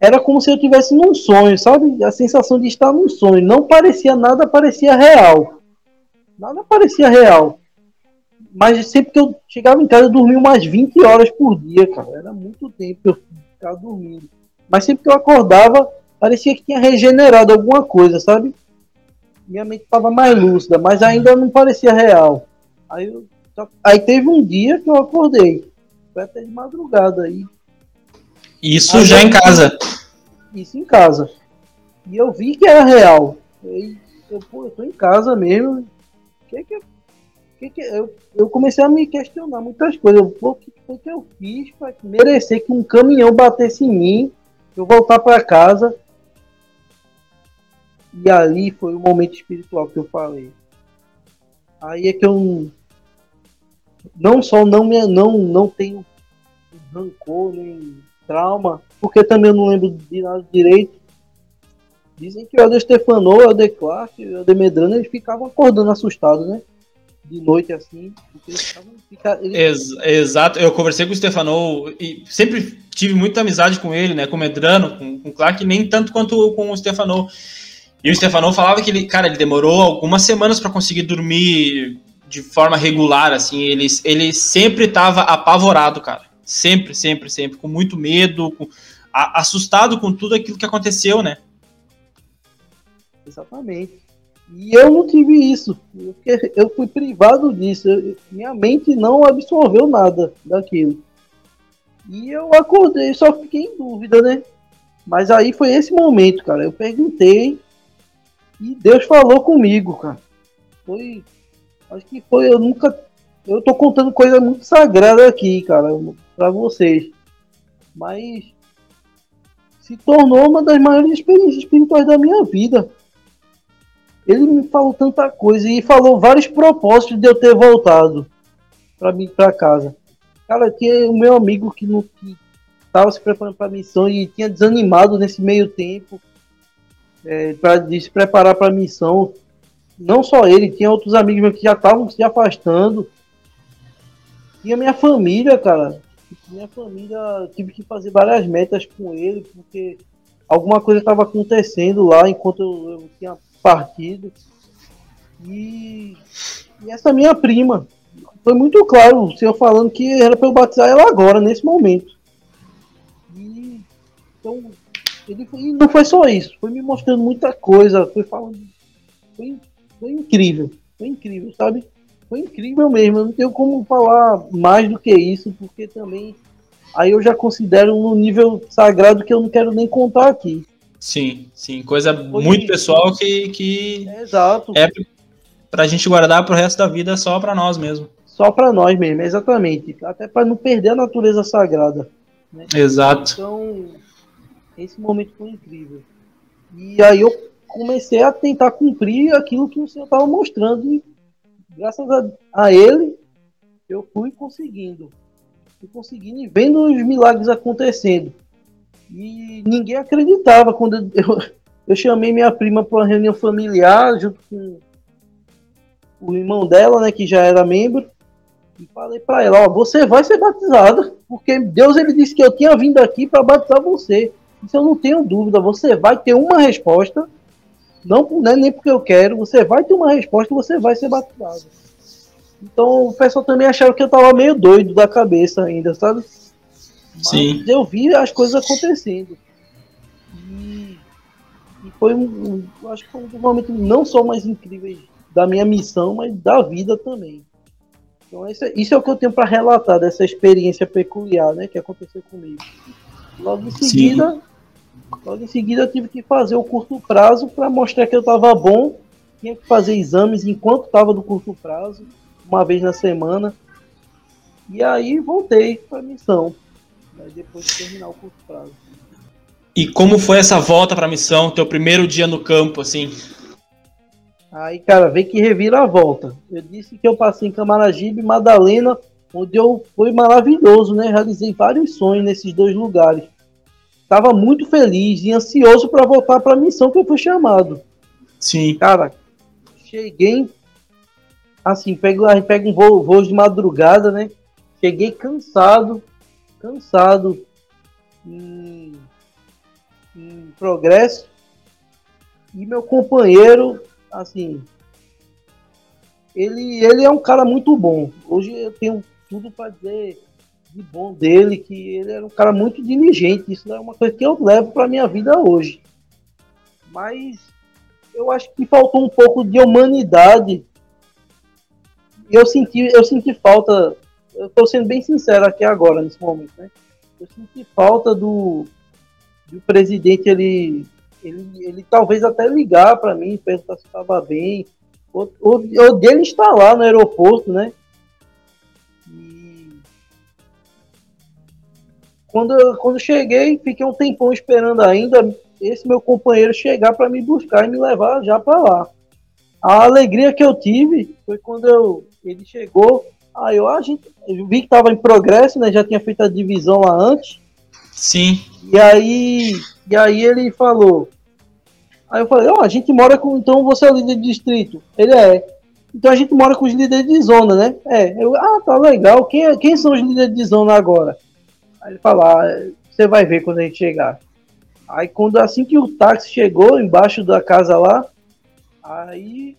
era como se eu tivesse num sonho, sabe? A sensação de estar num sonho. Não parecia nada, parecia real. Nada parecia real. Mas sempre que eu chegava em casa, eu dormia umas 20 horas por dia, cara. Era muito tempo que eu ficava dormindo. Mas sempre que eu acordava, parecia que tinha regenerado alguma coisa, sabe? Minha mente estava mais lúcida, mas ainda não parecia real. Aí, eu, aí teve um dia que eu acordei. Foi até de madrugada aí. Isso aí já em casa. Isso em casa. E eu vi que era real. Aí, eu, pô, eu tô em casa mesmo. Que que, que, que eu, eu comecei a me questionar muitas coisas. o que foi que eu fiz para merecer que um caminhão batesse em mim, eu voltar para casa? E ali foi o momento espiritual que eu falei. Aí é que eu não só não me não não tenho rancor nem trauma, porque também eu não lembro de nada direito. Dizem que o Helder Stefano, o Helder Clark o Helder Medrano, eles ficavam acordando assustados, né? De noite assim. Eles eles... Ex exato, eu conversei com o Stefano e sempre tive muita amizade com ele, né? Com o Medrano, com, com o Clark, nem tanto quanto com o Stefano. E o Stefano falava que ele, cara, ele demorou algumas semanas para conseguir dormir de forma regular, assim. Ele, ele sempre estava apavorado, cara. Sempre, sempre, sempre. Com muito medo, com, a, assustado com tudo aquilo que aconteceu, né? Exatamente. E eu não tive isso. Eu fui privado disso. Eu, minha mente não absorveu nada daquilo. E eu acordei, só fiquei em dúvida, né? Mas aí foi esse momento, cara. Eu perguntei e Deus falou comigo, cara. Foi. Acho que foi. Eu nunca. Eu tô contando coisa muito sagrada aqui, cara, para vocês. Mas se tornou uma das maiores experiências espirituais da minha vida. Ele me falou tanta coisa e falou vários propósitos de eu ter voltado para mim para casa. Cara, tinha o meu amigo que não que tava se preparando para missão e tinha desanimado nesse meio tempo é, para se preparar para a missão. Não só ele, tinha outros amigos meus que já estavam se afastando. Tinha minha família, cara. Minha família tive que fazer várias metas com ele, porque alguma coisa estava acontecendo lá enquanto eu, eu tinha partido. E, e, essa minha prima. Foi muito claro o senhor falando que era para eu batizar ela agora, nesse momento. E, então, ele foi, e não foi só isso, foi me mostrando muita coisa, foi falando. Foi, foi incrível, foi incrível, sabe? Foi incrível mesmo, eu não tenho como falar mais do que isso, porque também aí eu já considero um nível sagrado que eu não quero nem contar aqui. Sim, sim, coisa Foi muito isso. pessoal que, que é, exato. é pra gente guardar pro resto da vida só para nós mesmo. Só para nós mesmo, exatamente. Até para não perder a natureza sagrada. Né? Exato. Então, esse momento foi incrível. E aí eu comecei a tentar cumprir aquilo que o Senhor estava mostrando. E graças a, a ele, eu fui conseguindo. Fui conseguindo e vendo os milagres acontecendo. E ninguém acreditava quando eu, eu chamei minha prima para uma reunião familiar junto com o irmão dela, né, que já era membro, e falei para ela, ó, você vai ser batizada, porque Deus ele disse que eu tinha vindo aqui para batizar você. Isso eu não tenho dúvida, você vai ter uma resposta, não, é nem porque eu quero, você vai ter uma resposta, você vai ser batizado. Então o pessoal também achava que eu tava meio doido da cabeça ainda, sabe? Sim. eu vi as coisas acontecendo. E, e foi um, acho que foi um momento não só mais incríveis da minha missão, mas da vida também. Então isso é, isso é o que eu tenho para relatar dessa experiência peculiar, né, que aconteceu comigo. Logo em seguida, Sim. Logo em seguida eu tive que fazer o curto prazo para mostrar que eu estava bom. Tinha que fazer exames enquanto estava do curto prazo, uma vez na semana. E aí voltei para a missão depois de terminar o curto prazo. E como foi essa volta para a missão, teu primeiro dia no campo, assim? Aí, cara, vem que revira a volta. Eu disse que eu passei em Camaragibe, Madalena, onde eu foi maravilhoso, né? Realizei vários sonhos nesses dois lugares. Tava muito feliz e ansioso para voltar para a missão que eu fui chamado. Sim. Cara, cheguei assim, pego, a gente pega um voo, voo de madrugada, né? cheguei cansado, cansado em, em progresso. E meu companheiro, assim, ele, ele é um cara muito bom. Hoje eu tenho tudo para dizer de bom dele, que ele era um cara muito diligente. Isso é uma coisa que eu levo para minha vida hoje. Mas eu acho que faltou um pouco de humanidade. Eu senti, eu senti falta. Eu estou sendo bem sincero aqui agora nesse momento, né? Eu senti falta do, do presidente ele, ele, ele talvez até ligar para mim, perguntar se estava bem, ou, ou, ou dele estar lá no aeroporto, né? Quando, eu, quando cheguei, fiquei um tempão esperando ainda esse meu companheiro chegar para me buscar e me levar já para lá. A alegria que eu tive foi quando eu, ele chegou. Aí eu, a gente, eu vi que estava em progresso, né? Já tinha feito a divisão lá antes. Sim. E aí, e aí ele falou. Aí eu falei, ó, oh, a gente mora com. Então você é o líder de distrito. Ele é. Então a gente mora com os líderes de zona, né? É. Eu, ah, tá legal. Quem, é, quem são os líderes de zona agora? Aí ele falou, ah, você vai ver quando a gente chegar. Aí quando assim que o táxi chegou embaixo da casa lá, aí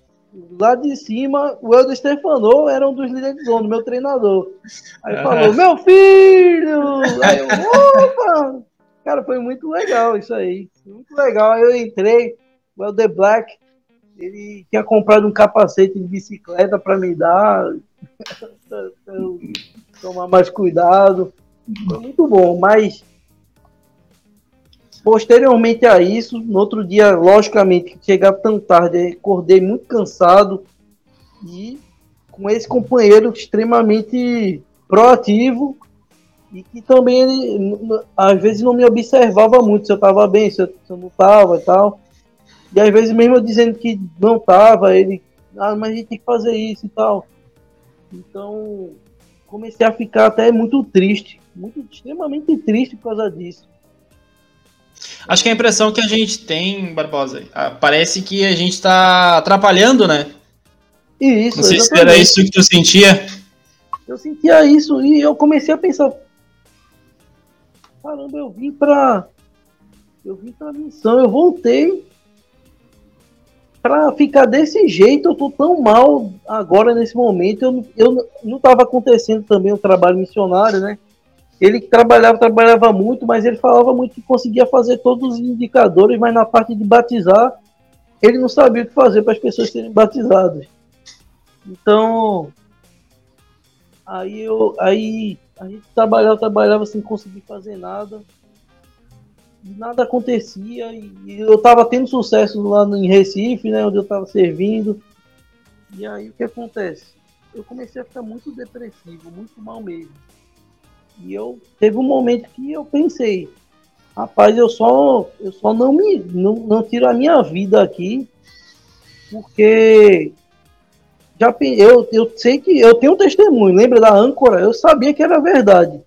lá de cima o Helder Stefano era um dos líderes de zona, meu treinador. Aí falou, meu filho! Aí eu, opa! Cara, foi muito legal isso aí. Muito legal. Aí eu entrei, o Helder Black, ele tinha comprado um capacete de bicicleta para me dar, tomar mais cuidado. Foi muito bom, mas posteriormente a isso, no outro dia, logicamente, chegar tão tarde, acordei muito cansado e com esse companheiro extremamente proativo e que também ele às vezes não me observava muito se eu estava bem, se eu, se eu não estava e tal. E às vezes mesmo eu dizendo que não estava, ele, ah, mas a gente tem que fazer isso e tal. Então comecei a ficar até muito triste muito extremamente triste por causa disso. Acho que a impressão que a gente tem, Barbosa, ah, parece que a gente está atrapalhando, né? Isso, Não sei exatamente. se era isso que tu sentia. Eu sentia isso e eu comecei a pensar, caramba, eu vim pra eu vim pra missão, eu voltei para ficar desse jeito, eu tô tão mal agora nesse momento, eu, eu não tava acontecendo também um trabalho missionário, né? Ele trabalhava, trabalhava muito, mas ele falava muito que conseguia fazer todos os indicadores, mas na parte de batizar, ele não sabia o que fazer para as pessoas serem batizadas. Então, aí eu, aí a gente trabalhava, trabalhava sem conseguir fazer nada. Nada acontecia e, eu estava tendo sucesso lá em Recife, né, onde eu estava servindo. E aí o que acontece? Eu comecei a ficar muito depressivo, muito mal mesmo. E eu teve um momento que eu pensei, rapaz, eu só eu só não me não, não tiro a minha vida aqui porque já eu, eu sei que eu tenho um testemunho, lembra da âncora? Eu sabia que era verdade.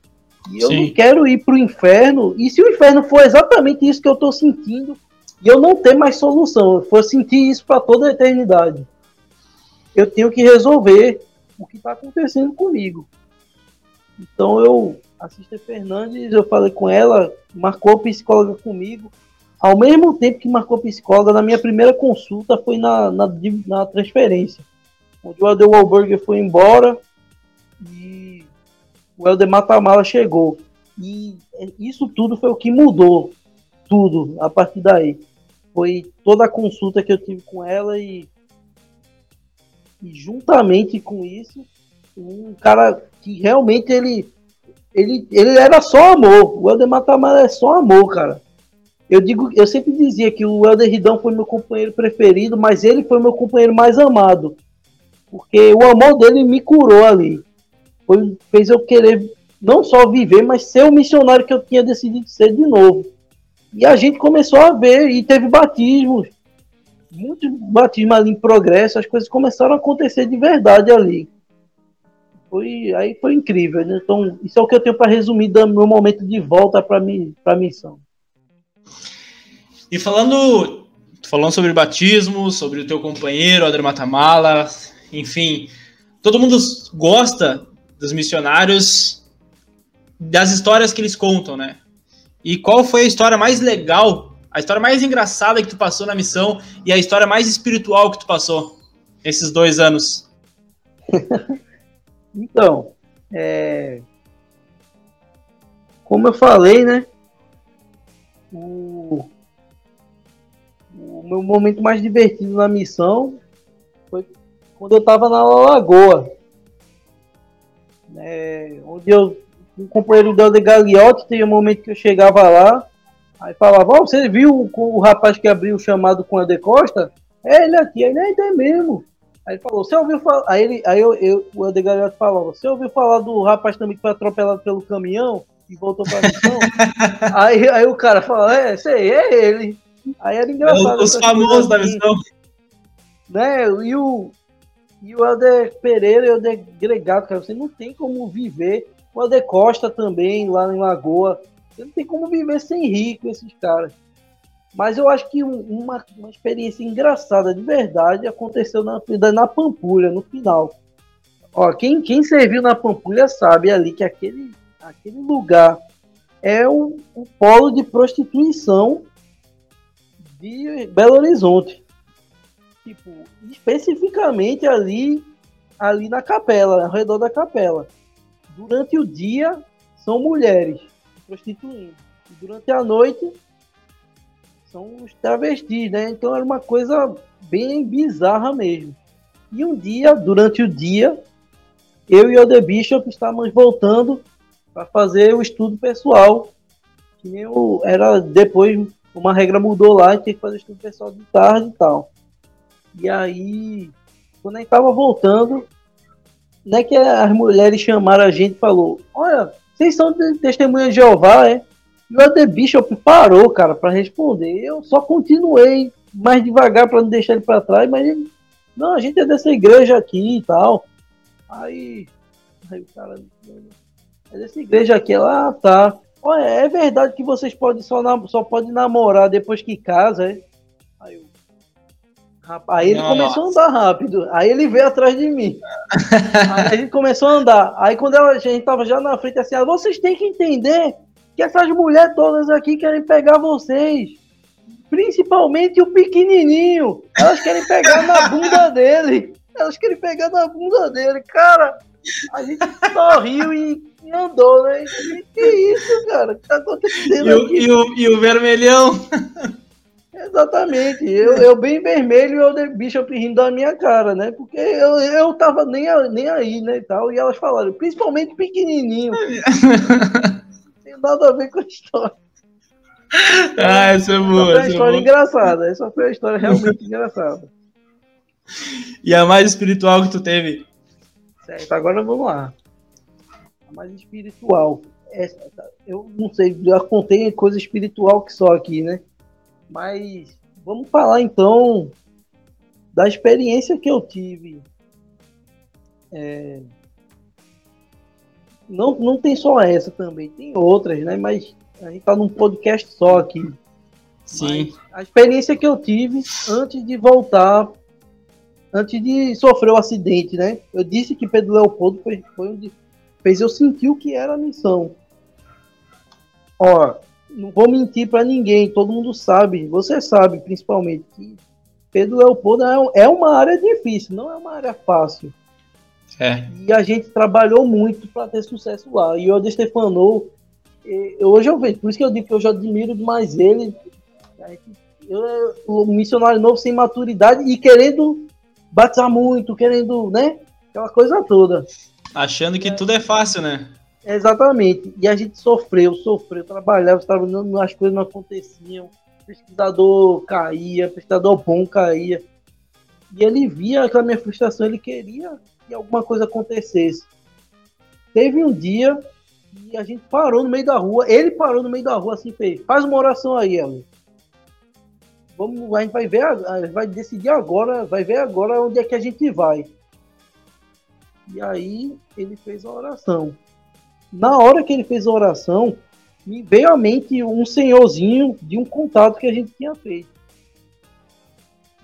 E eu Sim. não quero ir para o inferno. E se o inferno for exatamente isso que eu estou sentindo, e eu não ter mais solução, eu for sentir isso para toda a eternidade, eu tenho que resolver o que está acontecendo comigo. Então eu a Sister Fernandes, eu falei com ela, marcou psicóloga comigo. Ao mesmo tempo que marcou psicóloga, na minha primeira consulta foi na, na, na transferência. Onde o Helder Wahlberger foi embora e o Helder Matamala chegou. E isso tudo foi o que mudou. Tudo a partir daí. Foi toda a consulta que eu tive com ela e, e juntamente com isso, um cara que realmente ele ele, ele era só amor. O Helder Matamala é só amor, cara. Eu digo, eu sempre dizia que o Helder Ridão foi meu companheiro preferido, mas ele foi meu companheiro mais amado. Porque o amor dele me curou ali. Foi, fez eu querer não só viver, mas ser o missionário que eu tinha decidido ser de novo. E a gente começou a ver, e teve batismos, muitos batismos ali em progresso, as coisas começaram a acontecer de verdade ali foi aí foi incrível. Né? Então, isso é o que eu tenho para resumir do meu momento de volta para mi, a missão. E falando, falando sobre batismo, sobre o teu companheiro, Adri Matamala, enfim, todo mundo gosta dos missionários, das histórias que eles contam, né? E qual foi a história mais legal, a história mais engraçada que tu passou na missão e a história mais espiritual que tu passou esses dois anos? então, é... como eu falei, né? O... o meu momento mais divertido na missão foi quando eu estava na Lagoa, né? onde eu um companheiro de Gagliotti, tem um momento que eu chegava lá, aí falava, oh, você viu o, o rapaz que abriu o chamado com a De Costa? É ele aqui, aí é mesmo. Aí ele falou, você ouviu falar. Aí, ele, aí eu, eu, o Gagliotti falou, você ouviu falar do rapaz também que foi atropelado pelo caminhão e voltou pra missão? aí, aí o cara falou, é, sei, é ele. Aí era engraçado. É os famosos da missão. Né? E o, e o Helder Pereira e o Helder Gregato, cara, você não tem como viver o Ade Costa também, lá em Lagoa. Você não tem como viver sem rir com esses caras. Mas eu acho que uma, uma experiência engraçada de verdade aconteceu na, na Pampulha, no final. Ó, quem, quem serviu na Pampulha sabe ali que aquele, aquele lugar é o, polo de prostituição de Belo Horizonte. Tipo, especificamente ali, ali na capela, ao redor da capela durante o dia são mulheres prostituindo. Durante a noite são os travestis, né? Então era uma coisa bem bizarra mesmo. E um dia, durante o dia, eu e o The Bishop estávamos voltando para fazer o estudo pessoal. Que eu, era depois, uma regra mudou lá, e tinha que fazer estudo pessoal de tarde e tal. E aí, quando a gente estava voltando, não é que as mulheres chamaram a gente e falou, olha, vocês são testemunhas de Jeová, é? E o The Bishop parou, cara, para responder. Eu só continuei mais devagar para não deixar ele para trás, mas ele, não, a gente é dessa igreja aqui e tal. Aí, aí o cara, é dessa igreja aqui, ela, ah, tá. Olha, é verdade que vocês podem só, só podem namorar depois que casa, é? Aí eu, Aí ele Nossa. começou a andar rápido. Aí ele veio atrás de mim. aí a gente começou a andar. Aí quando a gente tava já na frente, assim, ah, vocês têm que entender que essas mulheres todas aqui querem pegar vocês. Principalmente o pequenininho. Elas querem pegar na bunda dele. Elas querem pegar na bunda dele. Cara, a gente só riu e, andou, né? Que isso, cara? O que tá acontecendo e aqui? O, e, o, e o vermelhão? Exatamente. Eu, eu bem vermelho e o Bishop rindo da minha cara, né? Porque eu, eu tava nem, nem aí, né? E, tal, e elas falaram, principalmente pequenininho. Tem nada a ver com a história. Ah, essa é boa. Essa foi uma história é engraçada. Essa foi uma história realmente engraçada. E a mais espiritual que tu teve? Certo, agora vamos lá. A mais espiritual. Essa, eu não sei, já contei coisa espiritual que só aqui, né? Mas vamos falar então da experiência que eu tive. É... Não, não tem só essa também, tem outras, né? Mas a gente tá num podcast só aqui. Sim. Mas a experiência que eu tive antes de voltar, antes de sofrer o acidente, né? Eu disse que Pedro Leopoldo foi, foi onde fez eu sentir o que era a missão. Ó, não vou mentir para ninguém, todo mundo sabe, você sabe principalmente, que Pedro Leopoldo é, é uma área difícil, não é uma área fácil. É. E a gente trabalhou muito para ter sucesso lá. E o De Stefano, hoje eu vejo, por isso que eu digo que eu já admiro demais ele. Eu, o missionário novo sem maturidade e querendo batizar muito, querendo, né? Aquela coisa toda. Achando que é. tudo é fácil, né? Exatamente. E a gente sofreu, sofreu, trabalhava, estava as coisas não aconteciam, pesquisador caía, pesquisador bom caía. E ele via aquela minha frustração, ele queria que alguma coisa acontecesse. Teve um dia e a gente parou no meio da rua, ele parou no meio da rua assim, fez, faz uma oração aí, Ellen. Vamos, a gente vai ver, vai decidir agora, vai ver agora onde é que a gente vai. E aí ele fez a oração. Na hora que ele fez a oração, me veio à mente um senhorzinho de um contato que a gente tinha feito.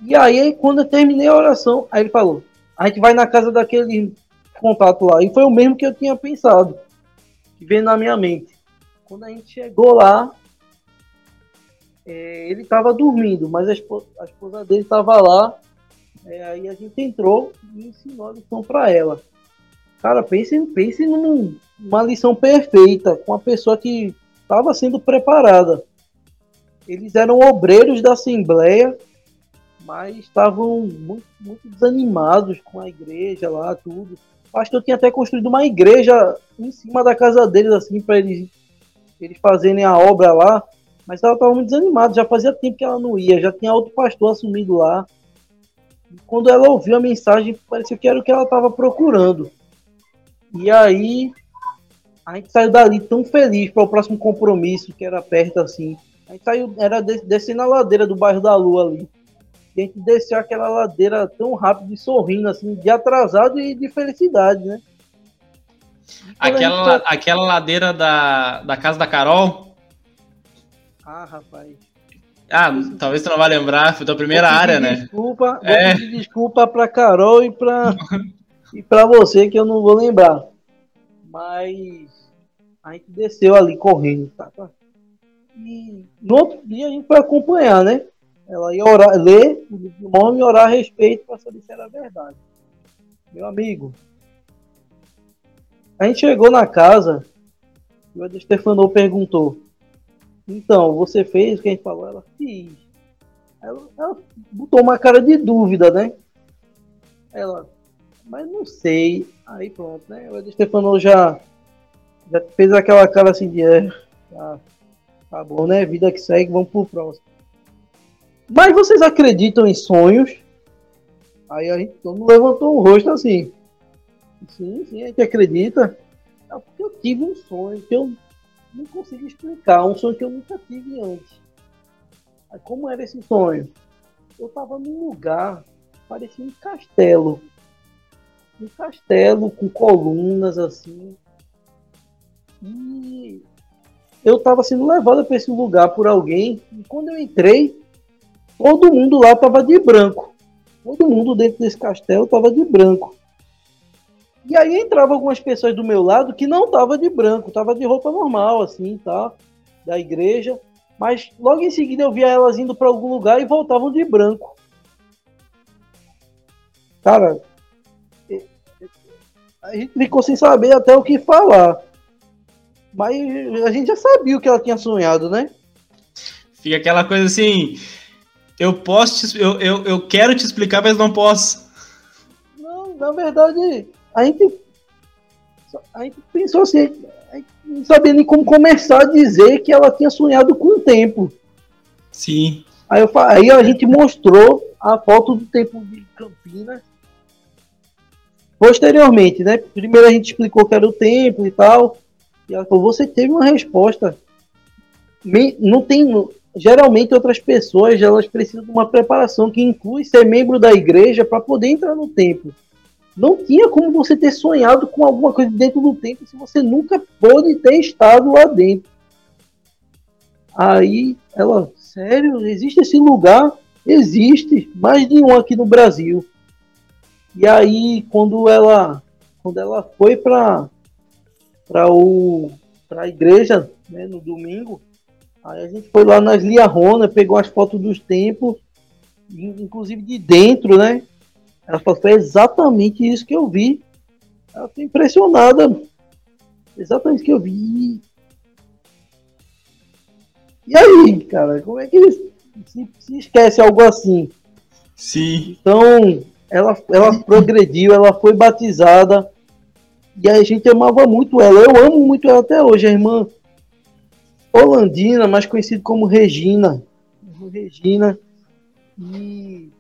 E aí, quando eu terminei a oração, aí ele falou: a gente vai na casa daquele, contato lá. E foi o mesmo que eu tinha pensado, que veio na minha mente. Quando a gente chegou lá, é, ele estava dormindo, mas a esposa, a esposa dele estava lá. É, aí a gente entrou e ensinou a lição para ela. Cara, pense, pense numa lição perfeita, com a pessoa que estava sendo preparada. Eles eram obreiros da Assembleia, mas estavam muito, muito desanimados com a igreja lá, tudo. Acho que eu tinha até construído uma igreja em cima da casa deles, assim, para eles, eles fazerem a obra lá. Mas ela estava muito desanimada, já fazia tempo que ela não ia, já tinha outro pastor assumido lá. E quando ela ouviu a mensagem, parecia que era o que ela estava procurando. E aí, a gente saiu dali tão feliz para o próximo compromisso, que era perto assim. A gente saiu, era descendo a ladeira do bairro da Lua ali. A gente desceu aquela ladeira tão rápido e sorrindo, assim, de atrasado e de felicidade, né? Aquela, gente... aquela ladeira da, da casa da Carol? Ah, rapaz. Ah, talvez tu não vai lembrar, foi tua primeira área, né? Desculpa, é. desculpa pra Carol e pra, e pra você que eu não vou lembrar. Mas a gente desceu ali correndo, tá? tá. E no outro dia a gente foi acompanhar, né? Ela ia orar, ler o nome orar a respeito para se era verdade. Meu amigo, a gente chegou na casa e o Stefano perguntou: Então, você fez o que a gente falou? Ela fez. Ela, ela botou uma cara de dúvida, né? Ela, mas não sei. Aí pronto, né? O Stefano já, já fez aquela cara assim de. É, tá, tá bom, né? Vida que segue, vamos pro próximo. Mas vocês acreditam em sonhos? Aí a gente todo levantou o rosto assim. Sim, sim, a gente acredita. É porque eu tive um sonho que eu não consigo explicar, um sonho que eu nunca tive antes. Aí, como era esse sonho? Eu estava num lugar, parecia um castelo. Um castelo com colunas assim. E eu estava sendo levado para esse lugar por alguém. E quando eu entrei, Todo mundo lá estava de branco. Todo mundo dentro desse castelo estava de branco. E aí entrava algumas pessoas do meu lado que não tava de branco, tava de roupa normal, assim, tá? Da igreja. Mas logo em seguida eu via elas indo para algum lugar e voltavam de branco. Cara, a gente ficou sem saber até o que falar. Mas a gente já sabia o que ela tinha sonhado, né? Fica aquela coisa assim, eu posso te, eu, eu, eu quero te explicar, mas não posso. Não, na verdade, a gente, a gente pensou assim, a gente não sabia nem como começar a dizer que ela tinha sonhado com o tempo. Sim. Aí, eu, aí a gente mostrou a foto do tempo de Campinas. Posteriormente, né? Primeiro a gente explicou que era o tempo e tal. E ela falou, você teve uma resposta. Não tem, geralmente outras pessoas elas precisam de uma preparação que inclui ser membro da igreja para poder entrar no templo. Não tinha como você ter sonhado com alguma coisa dentro do templo se você nunca pôde ter estado lá dentro. Aí ela, sério, existe esse lugar? Existe, mais de um aqui no Brasil. E aí quando ela quando ela foi para para o para a igreja, né, no domingo, Aí a gente foi lá nas Liarrona, pegou as fotos dos templos, inclusive de dentro, né? Ela falou, foi exatamente isso que eu vi. Ela ficou impressionada. Exatamente isso que eu vi. E aí, cara, como é que se, se esquece algo assim? Sim. Então, ela, ela progrediu, ela foi batizada. E a gente amava muito ela. Eu amo muito ela até hoje, a irmã Holandina, mais conhecido como Regina. Regina. E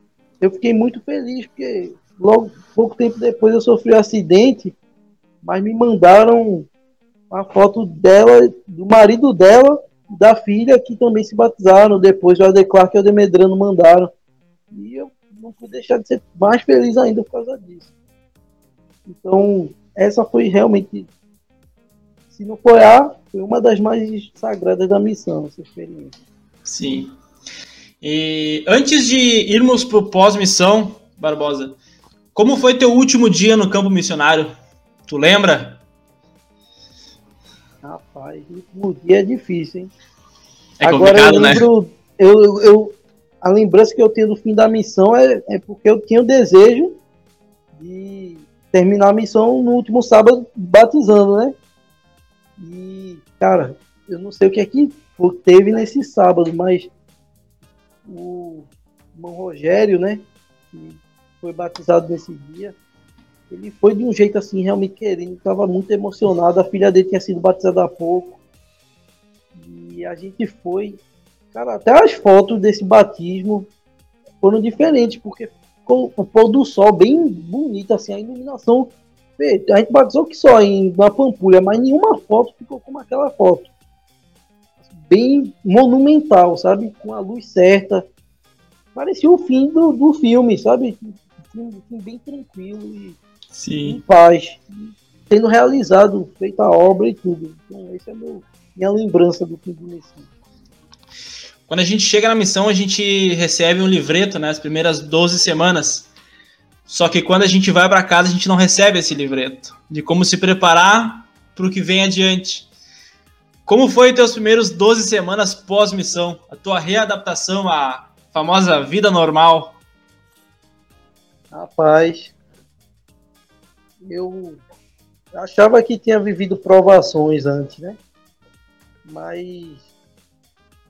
eu fiquei muito feliz, porque logo pouco tempo depois eu sofri um acidente, mas me mandaram a foto dela, do marido dela, da filha, que também se batizaram depois, o Adeclar e o Demedrano mandaram. E eu não pude deixar de ser mais feliz ainda por causa disso. Então, essa foi realmente se não foi a, foi uma das mais sagradas da missão, essa experiência. Sim. E antes de irmos para o pós-missão, Barbosa, como foi teu último dia no campo missionário? Tu lembra? Rapaz, o último dia é difícil, hein? É Agora eu né? lembro, né? eu, eu, a lembrança que eu tenho do fim da missão é, é porque eu tinha o desejo de terminar a missão no último sábado batizando, né? E, cara, eu não sei o que é que teve nesse sábado, mas o irmão Rogério, né? Que foi batizado nesse dia, ele foi de um jeito assim, realmente querendo, estava muito emocionado. A filha dele tinha sido batizada há pouco. E a gente foi. Cara, até as fotos desse batismo foram diferentes, porque ficou o pôr do sol bem bonito, assim, a iluminação. A gente batizou que só em uma pampulha, mas nenhuma foto ficou como aquela foto. Bem monumental, sabe? Com a luz certa. Parecia o fim do, do filme, sabe? Um filme bem tranquilo e Sim. em paz, tendo realizado, feita a obra e tudo. Então, essa é meu, minha lembrança do fim do Messias. Quando a gente chega na missão, a gente recebe um livreto, né, as primeiras 12 semanas. Só que quando a gente vai para casa, a gente não recebe esse livreto de como se preparar para o que vem adiante. Como foi teus primeiros 12 semanas pós-missão? A tua readaptação à famosa vida normal? Rapaz, eu achava que tinha vivido provações antes, né? Mas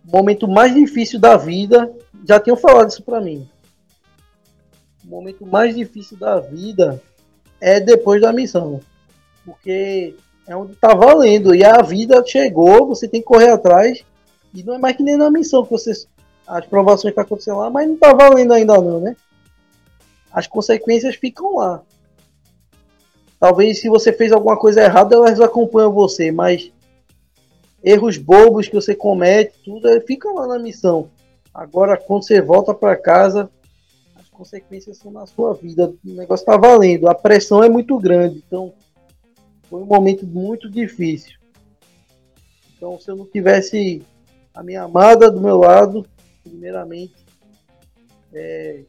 o momento mais difícil da vida, já tinham falado isso para mim. Momento mais difícil da vida é depois da missão. Porque é onde tá valendo. E a vida chegou, você tem que correr atrás. E não é mais que nem na missão que você. As provações estão acontecendo lá, mas não tá valendo ainda não, né? As consequências ficam lá. Talvez se você fez alguma coisa errada, elas acompanham você, mas erros bobos que você comete, tudo fica lá na missão. Agora, quando você volta para casa, as consequências são na sua vida. O negócio está valendo. A pressão é muito grande. Então, foi um momento muito difícil. Então, se eu não tivesse a minha amada do meu lado, primeiramente, é,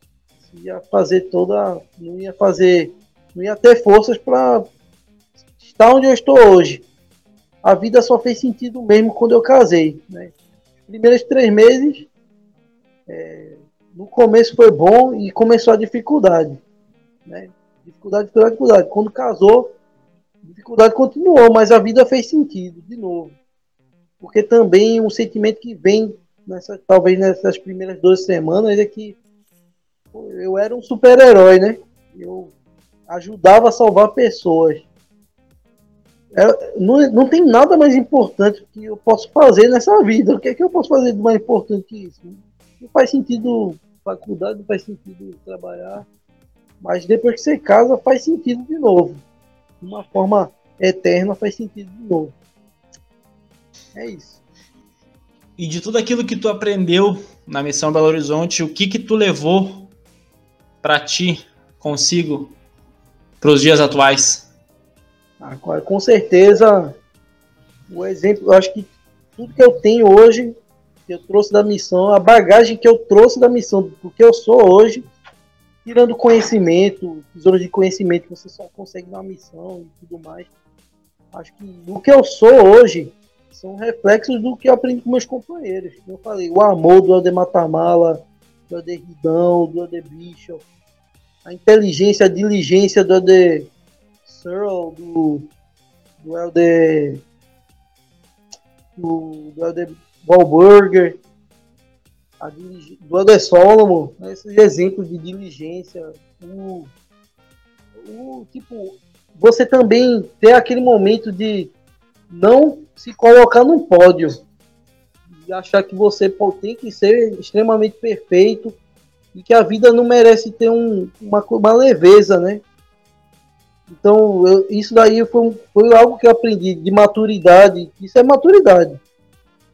ia fazer toda. Não ia fazer não ia ter forças para estar onde eu estou hoje. A vida só fez sentido mesmo quando eu casei. Né? Os primeiros três meses, é, no começo foi bom e começou a dificuldade. Né? Dificuldade, dificuldade, dificuldade. Quando casou, dificuldade continuou, mas a vida fez sentido de novo. Porque também um sentimento que vem, nessa, talvez nessas primeiras duas semanas, é que eu era um super-herói, né? Eu ajudava a salvar pessoas. É, não, não tem nada mais importante que eu posso fazer nessa vida. O que é que eu posso fazer de mais importante que isso? Não faz sentido faculdade, não faz sentido trabalhar. Mas depois que você casa, faz sentido de novo. De uma forma eterna, faz sentido de novo. É isso. E de tudo aquilo que tu aprendeu na missão Belo Horizonte, o que que tu levou para ti consigo para os dias atuais? Ah, com certeza, o exemplo, eu acho que tudo que eu tenho hoje, que eu trouxe da missão, a bagagem que eu trouxe da missão, do que eu sou hoje, tirando conhecimento, tesouro de conhecimento que você só consegue na missão e tudo mais. Acho que o que eu sou hoje são reflexos do que eu aprendi com meus companheiros. Eu falei, o amor do Alder Matamala, do Alder Ridão, do Alder Bishop, a inteligência, a diligência do Elder Searle, do, do do, do Wahlburger, a, do Elder Solomon, né, esses exemplos de diligência, o, o tipo, você também ter aquele momento de não se colocar num pódio e achar que você tem que ser extremamente perfeito e que a vida não merece ter um, uma, uma leveza, né? Então, eu, isso daí foi, foi algo que eu aprendi de maturidade. Isso é maturidade.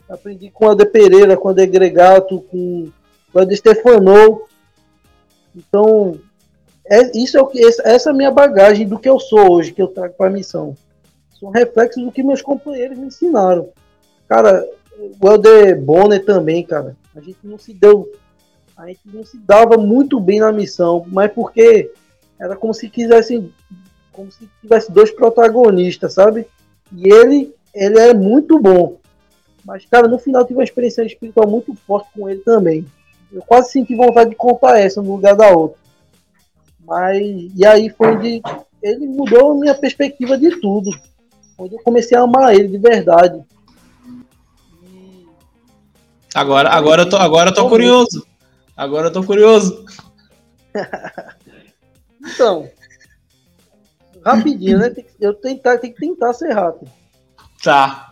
Aprendi com a de Pereira, com a de Gregato, com, com a de Stefano. Então, é, isso é o que essa é a minha bagagem do que eu sou hoje, que eu trago para a missão. São reflexos do que meus companheiros me ensinaram. Cara, o Helder Bonner também, cara. A gente não se deu a gente não se dava muito bem na missão, mas porque era como se quisessem como se tivesse dois protagonistas, sabe? E ele, ele é muito bom. Mas, cara, no final eu tive uma experiência espiritual muito forte com ele também. Eu quase senti vontade de contar essa no lugar da outra. Mas, e aí foi onde ele mudou a minha perspectiva de tudo. Onde eu comecei a amar ele de verdade. Agora, agora eu tô, agora eu tô curioso. Agora eu tô curioso. então, rapidinho, né? Eu tentar, tenho que tentar ser rápido. Tá.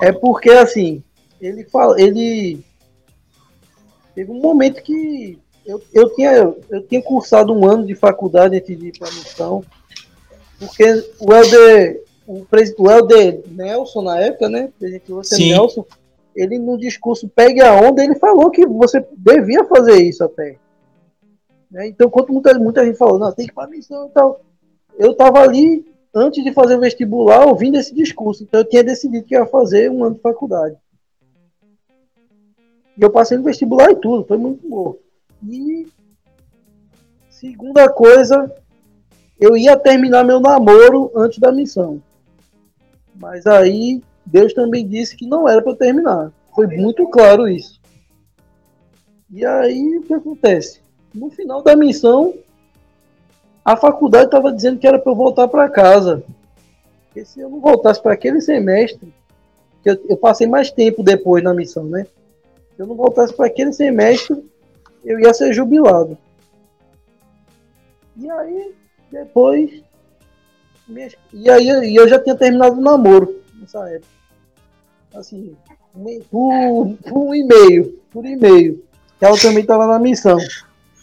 É porque assim, ele fala, ele teve um momento que eu, eu, tinha, eu tinha cursado um ano de faculdade antes de ir para a missão, porque o Helder, o, o Helder Nelson, na época, né? Presidente Sim. Nelson, ele no discurso Pegue a Onda, ele falou que você devia fazer isso até. Né? Então, quando muita, muita gente falou, não, tem que ir para a missão e tal, eu estava ali, antes de fazer o vestibular, ouvindo esse discurso, então eu tinha decidido que ia fazer um ano de faculdade. E eu passei no vestibular e tudo, foi muito bom. E segunda coisa, eu ia terminar meu namoro antes da missão. Mas aí Deus também disse que não era para terminar. Foi muito claro isso. E aí o que acontece? No final da missão, a faculdade estava dizendo que era para eu voltar para casa. Porque se eu não voltasse para aquele semestre, que eu, eu, passei mais tempo depois na missão, né? Se eu não voltasse para aquele semestre, eu ia ser jubilado. E aí, depois. E aí eu já tinha terminado o namoro nessa época. Assim, por, por um e-mail. Por e-mail. Ela também estava na missão.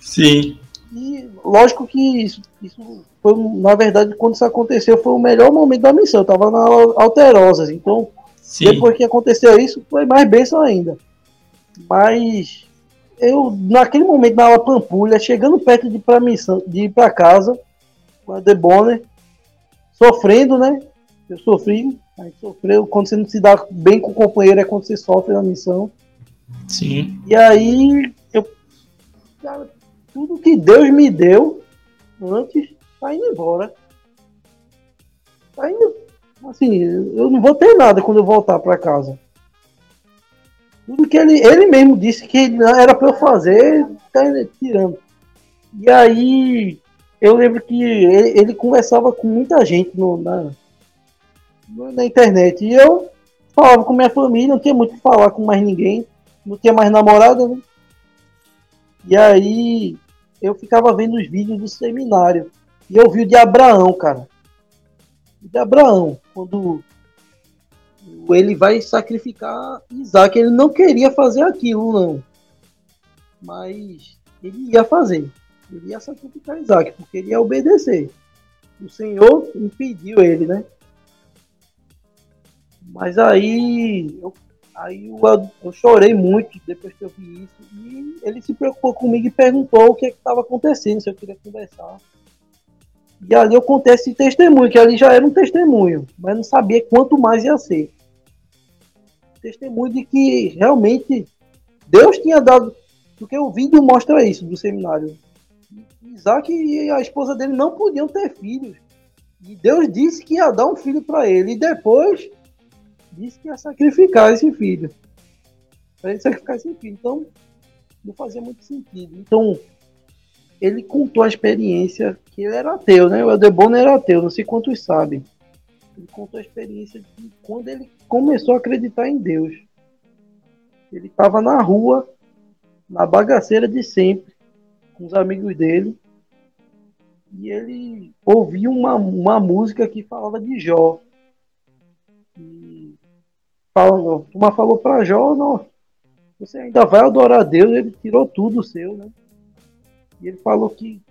Sim. E lógico que isso, isso foi, na verdade, quando isso aconteceu, foi o melhor momento da missão. Eu tava na Alterosas, então Sim. depois que aconteceu isso, foi mais bênção ainda. Mas eu, naquele momento, na aula Pampulha, chegando perto de ir pra missão, de ir pra casa, com a The Bonner, sofrendo, né? Eu sofri, a gente sofreu. Quando você não se dá bem com o companheiro, é quando você sofre na missão. Sim. E aí, eu. Cara, tudo que Deus me deu antes tá indo embora. Tá indo. Assim, eu não vou ter nada quando eu voltar para casa. Tudo que ele, ele mesmo disse que era para eu fazer, tá tirando. E aí, eu lembro que ele, ele conversava com muita gente no, na, na internet. E eu falava com minha família, não tinha muito que falar com mais ninguém. Não tinha mais namorada, né? E aí, eu ficava vendo os vídeos do seminário. E eu vi o de Abraão, cara. O de Abraão, quando ele vai sacrificar Isaac. Ele não queria fazer aquilo, não. Mas ele ia fazer. Ele ia sacrificar Isaac, porque ele ia obedecer. O Senhor impediu ele, né? Mas aí eu, aí eu, eu chorei muito depois que eu vi isso. E ele se preocupou comigo e perguntou o que é estava acontecendo, se eu queria conversar. E ali eu contei esse testemunho, que ali já era um testemunho, mas não sabia quanto mais ia ser testemunho de que realmente Deus tinha dado. Porque o vídeo mostra isso do seminário. Isaac e a esposa dele não podiam ter filhos. E Deus disse que ia dar um filho para ele. E depois disse que ia sacrificar esse filho. Para ele sacrificar esse filho. Então, não fazia muito sentido. Então, ele contou a experiência que ele era ateu, né? O Eldebon era ateu, não sei quantos sabem. Ele contou a experiência de quando ele começou a acreditar em Deus. Ele estava na rua, na bagaceira de sempre, com os amigos dele, e ele ouviu uma, uma música que falava de Jó. Falando, uma falou para Jó, não, você ainda vai adorar a Deus, ele tirou tudo seu, né? E ele falou que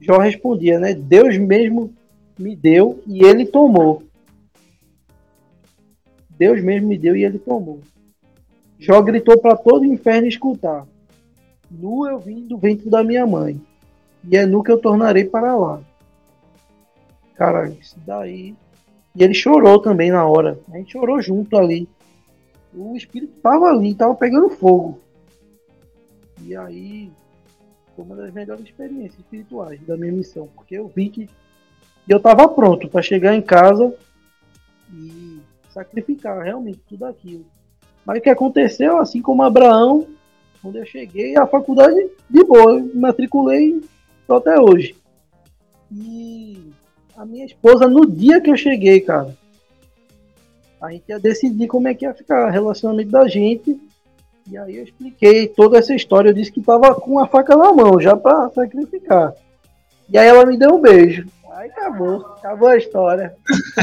Jó respondia, né? Deus mesmo me deu e ele tomou. Deus mesmo me deu e ele tomou. Jó gritou para todo o inferno escutar. Nu eu vim do ventre da minha mãe, e é nu que eu tornarei para lá. Cara, isso daí. E ele chorou também na hora. A gente chorou junto ali. O espírito tava ali, tava pegando fogo. E aí foi uma das melhores experiências espirituais da minha missão, porque eu vi que eu tava pronto para chegar em casa e sacrificar realmente tudo aquilo. Mas o que aconteceu, assim como Abraão, quando eu cheguei, a faculdade de boa, me matriculei até hoje. E a minha esposa, no dia que eu cheguei, cara, a gente ia decidir como é que ia ficar o relacionamento da gente. E aí eu expliquei toda essa história. Eu disse que tava com a faca na mão, já para sacrificar. E aí ela me deu um beijo. Aí acabou, acabou a história.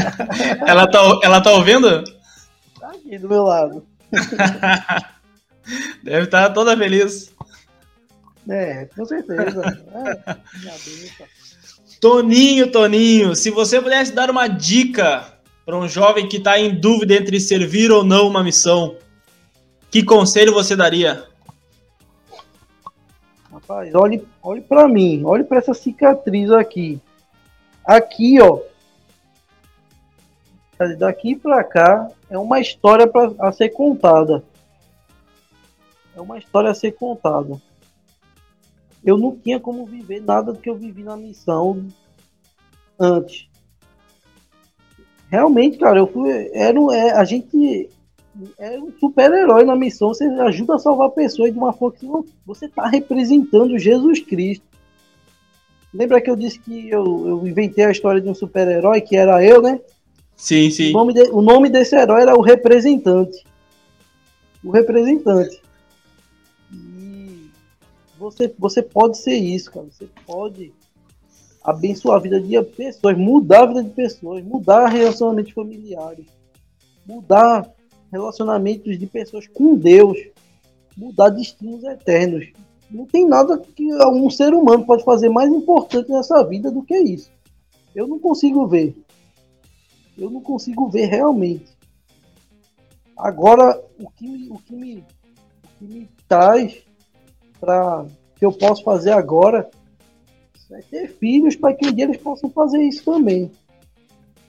ela, tá, ela tá ouvindo? Tá aqui do meu lado. Deve estar tá toda feliz. É, com certeza. É, Toninho, Toninho, se você pudesse dar uma dica para um jovem que está em dúvida entre servir ou não uma missão, que conselho você daria? Rapaz, olhe, olhe para mim, olhe para essa cicatriz aqui. Aqui, ó. Daqui para cá é uma história pra, a ser contada. É uma história a ser contada. Eu não tinha como viver nada do que eu vivi na missão antes. Realmente, cara, eu fui. Era, é, a gente é um super-herói na missão. Você ajuda a salvar pessoas de uma forma que você está representando Jesus Cristo. Lembra que eu disse que eu, eu inventei a história de um super-herói, que era eu, né? Sim, sim. O nome, de, o nome desse herói era o representante. O representante. E você, você pode ser isso, cara. Você pode abençoar a vida de pessoas, mudar a vida de pessoas, mudar relacionamentos familiares, mudar relacionamentos de pessoas com Deus, mudar destinos eternos. Não tem nada que um ser humano pode fazer mais importante nessa vida do que isso. Eu não consigo ver. Eu não consigo ver realmente. Agora, o que me, o que me, o que me traz para que eu posso fazer agora é ter filhos para que um dia eles possam fazer isso também.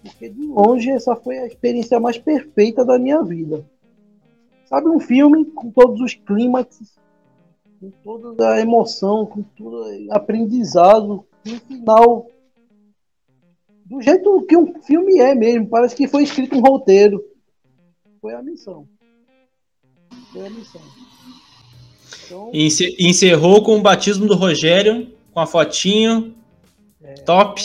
Porque de longe essa foi a experiência mais perfeita da minha vida. Sabe um filme com todos os clímaxes, com toda a emoção, com todo o aprendizado, no final do jeito que um filme é mesmo, parece que foi escrito um roteiro. Foi a missão. Foi a missão. Então, Encerrou com o batismo do Rogério com a fotinho. É, top.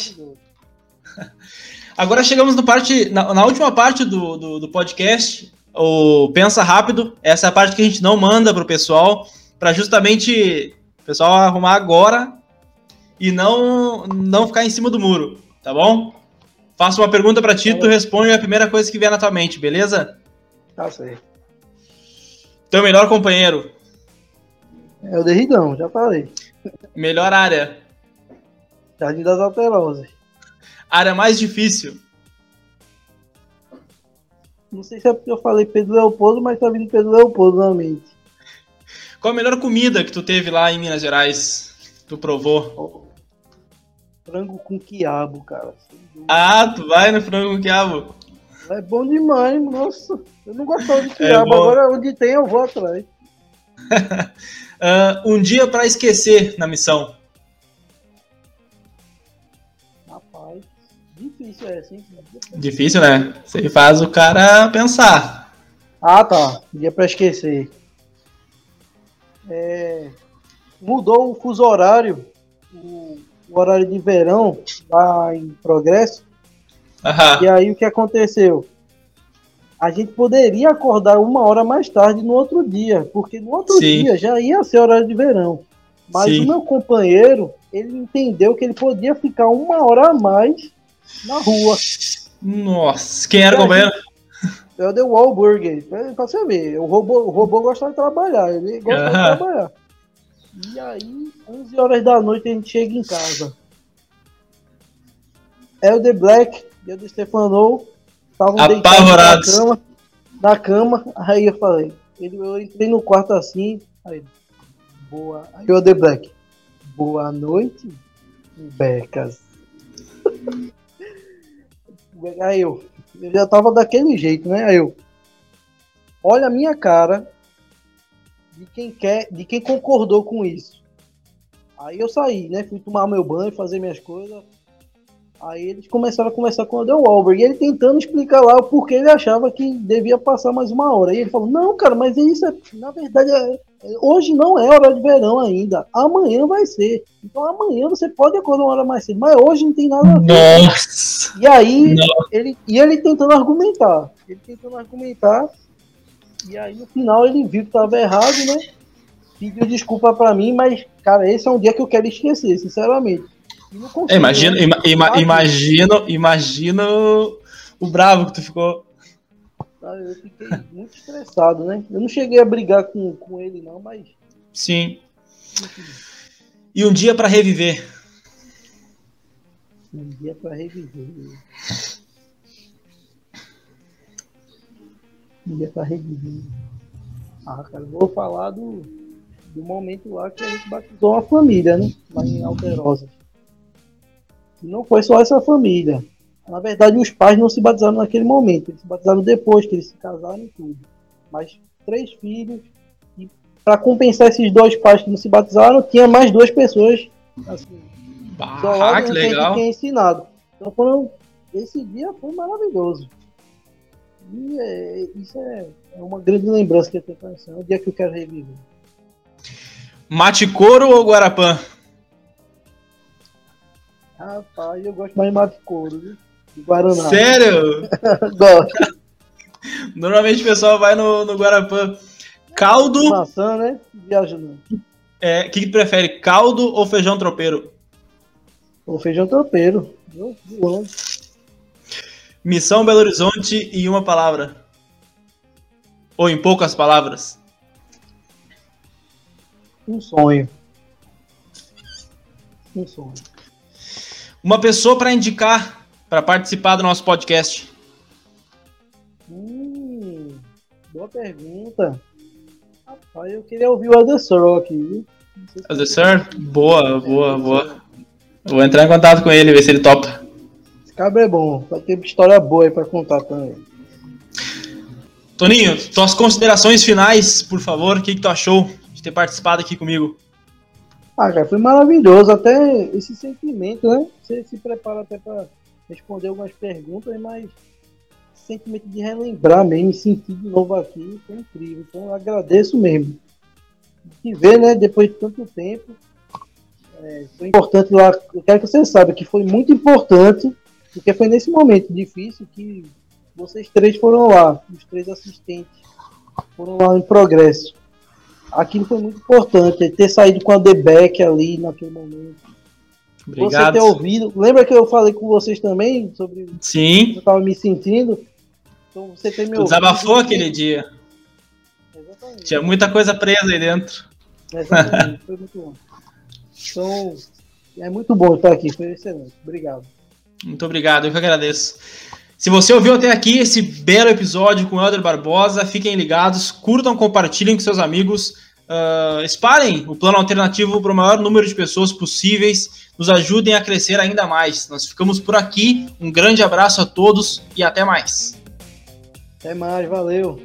Agora chegamos no parte, na, na última parte do, do, do, podcast, o Pensa Rápido. Essa é a parte que a gente não manda para o pessoal, para justamente o pessoal arrumar agora e não, não ficar em cima do muro, tá bom? Faço uma pergunta para ti, tu responde a primeira coisa que vier na tua mente, beleza? Tá certo. Teu melhor companheiro? É o Derridão, já falei. Melhor área. Jardim das Alterosas. Área mais difícil. Não sei se é porque eu falei Pedro Leopoldo, mas tá vindo Pedro Leopoldo na mente. Qual a melhor comida que tu teve lá em Minas Gerais? Tu provou? Oh, frango com quiabo, cara. Ah, tu vai no frango com quiabo? É bom demais, nossa. Eu não gostava de é quiabo, é agora onde tem eu vou atrás. Uh, um dia para esquecer na missão. Rapaz, difícil é assim. Difícil, né? Você faz o cara pensar. Ah, tá. Dia para esquecer. É... Mudou o fuso horário, o, o, horário de verão lá em Progresso. Aham. E aí o que aconteceu? A gente poderia acordar uma hora mais tarde no outro dia, porque no outro Sim. dia já ia ser horário de verão. Mas Sim. o meu companheiro, ele entendeu que ele podia ficar uma hora a mais na rua. Nossa, quem era o companheiro? É o The Wahlburger, pra você ver, o robô, o robô gosta de trabalhar, ele gosta de trabalhar. E aí, 11 horas da noite a gente chega em casa. É o The Black e o The Stefano estavam apavorados na cama, na cama, aí eu falei, eu entrei no quarto assim, aí, boa, aí o The Black, boa noite, Becas. aí eu, eu já tava daquele jeito, né? Aí eu, olha a minha cara de quem quer, de quem concordou com isso. Aí eu saí, né? Fui tomar meu banho, fazer minhas coisas. Aí eles começaram a conversar com o Del Wahlberg, e ele tentando explicar lá o porquê ele achava que devia passar mais uma hora. E ele falou, não, cara, mas isso é, na verdade, é, hoje não é hora de verão ainda, amanhã vai ser. Então amanhã você pode acordar uma hora mais cedo, mas hoje não tem nada a ver. Nossa! E aí, ele, e ele tentando argumentar, ele tentando argumentar, e aí no final ele viu que estava errado, né? Pediu desculpa para mim, mas, cara, esse é um dia que eu quero esquecer, sinceramente. É, imagina, ima, ima, imagino, imagino o bravo que tu ficou. Eu fiquei muito estressado, né? Eu não cheguei a brigar com, com ele, não, mas. Sim. E um dia para reviver. Um dia para reviver. Um dia para reviver. Ah, cara, vou falar do, do momento lá que a gente batizou a família, né? Lá em Alterosa não foi só essa família. Na verdade, os pais não se batizaram naquele momento, eles se batizaram depois que eles se casaram e tudo. Mas três filhos, e para compensar esses dois pais que não se batizaram, tinha mais duas pessoas assim, ah, que legal. tinha ensinado. Então foram, esse dia foi maravilhoso. E é, isso é, é, uma grande lembrança que eu tenho para É o dia que eu quero reviver. Mate couro ou Guarapã? Rapaz, eu gosto mais de mato couro, viu? De Guaraná. Sério? gosto. Normalmente o pessoal vai no, no Guarapã. Caldo. Maçã, né? Viajando. É, o que, que prefere, caldo ou feijão tropeiro? O feijão tropeiro. Missão Belo Horizonte em uma palavra. Ou em poucas palavras. Um sonho. Um sonho. Uma pessoa para indicar para participar do nosso podcast. Hum, boa pergunta. Rapaz, eu queria ouvir o Adessor aqui, viu? Boa, boa, boa. Vou entrar em contato com ele, ver se ele topa. Esse cabra é bom, vai ter história boa aí pra contar também. Toninho, tuas considerações finais, por favor, o que, que tu achou de ter participado aqui comigo? Ah, cara, foi maravilhoso. Até esse sentimento, né? Você se prepara até para responder algumas perguntas, mas sentimento de relembrar mesmo, me sentir de novo aqui, foi incrível. Então agradeço mesmo. E ver, né, depois de tanto tempo. É, foi importante lá. Eu quero que você saiba que foi muito importante, porque foi nesse momento difícil que vocês três foram lá, os três assistentes foram lá em progresso aquilo foi muito importante, ter saído com a Debeck ali naquele momento. Obrigado. Você ter ouvido. Lembra que eu falei com vocês também sobre Sim. como eu estava me sentindo? Então você ter me ouvido. Desabafou aquele dia. Exatamente. Tinha muita coisa presa aí dentro. Exatamente, foi muito bom. Então, é muito bom estar aqui, foi excelente. Obrigado. Muito obrigado, eu que agradeço. Se você ouviu até aqui esse belo episódio com o Helder Barbosa, fiquem ligados, curtam, compartilhem com seus amigos, uh, espalhem o plano alternativo para o maior número de pessoas possíveis, nos ajudem a crescer ainda mais. Nós ficamos por aqui, um grande abraço a todos e até mais. Até mais, valeu.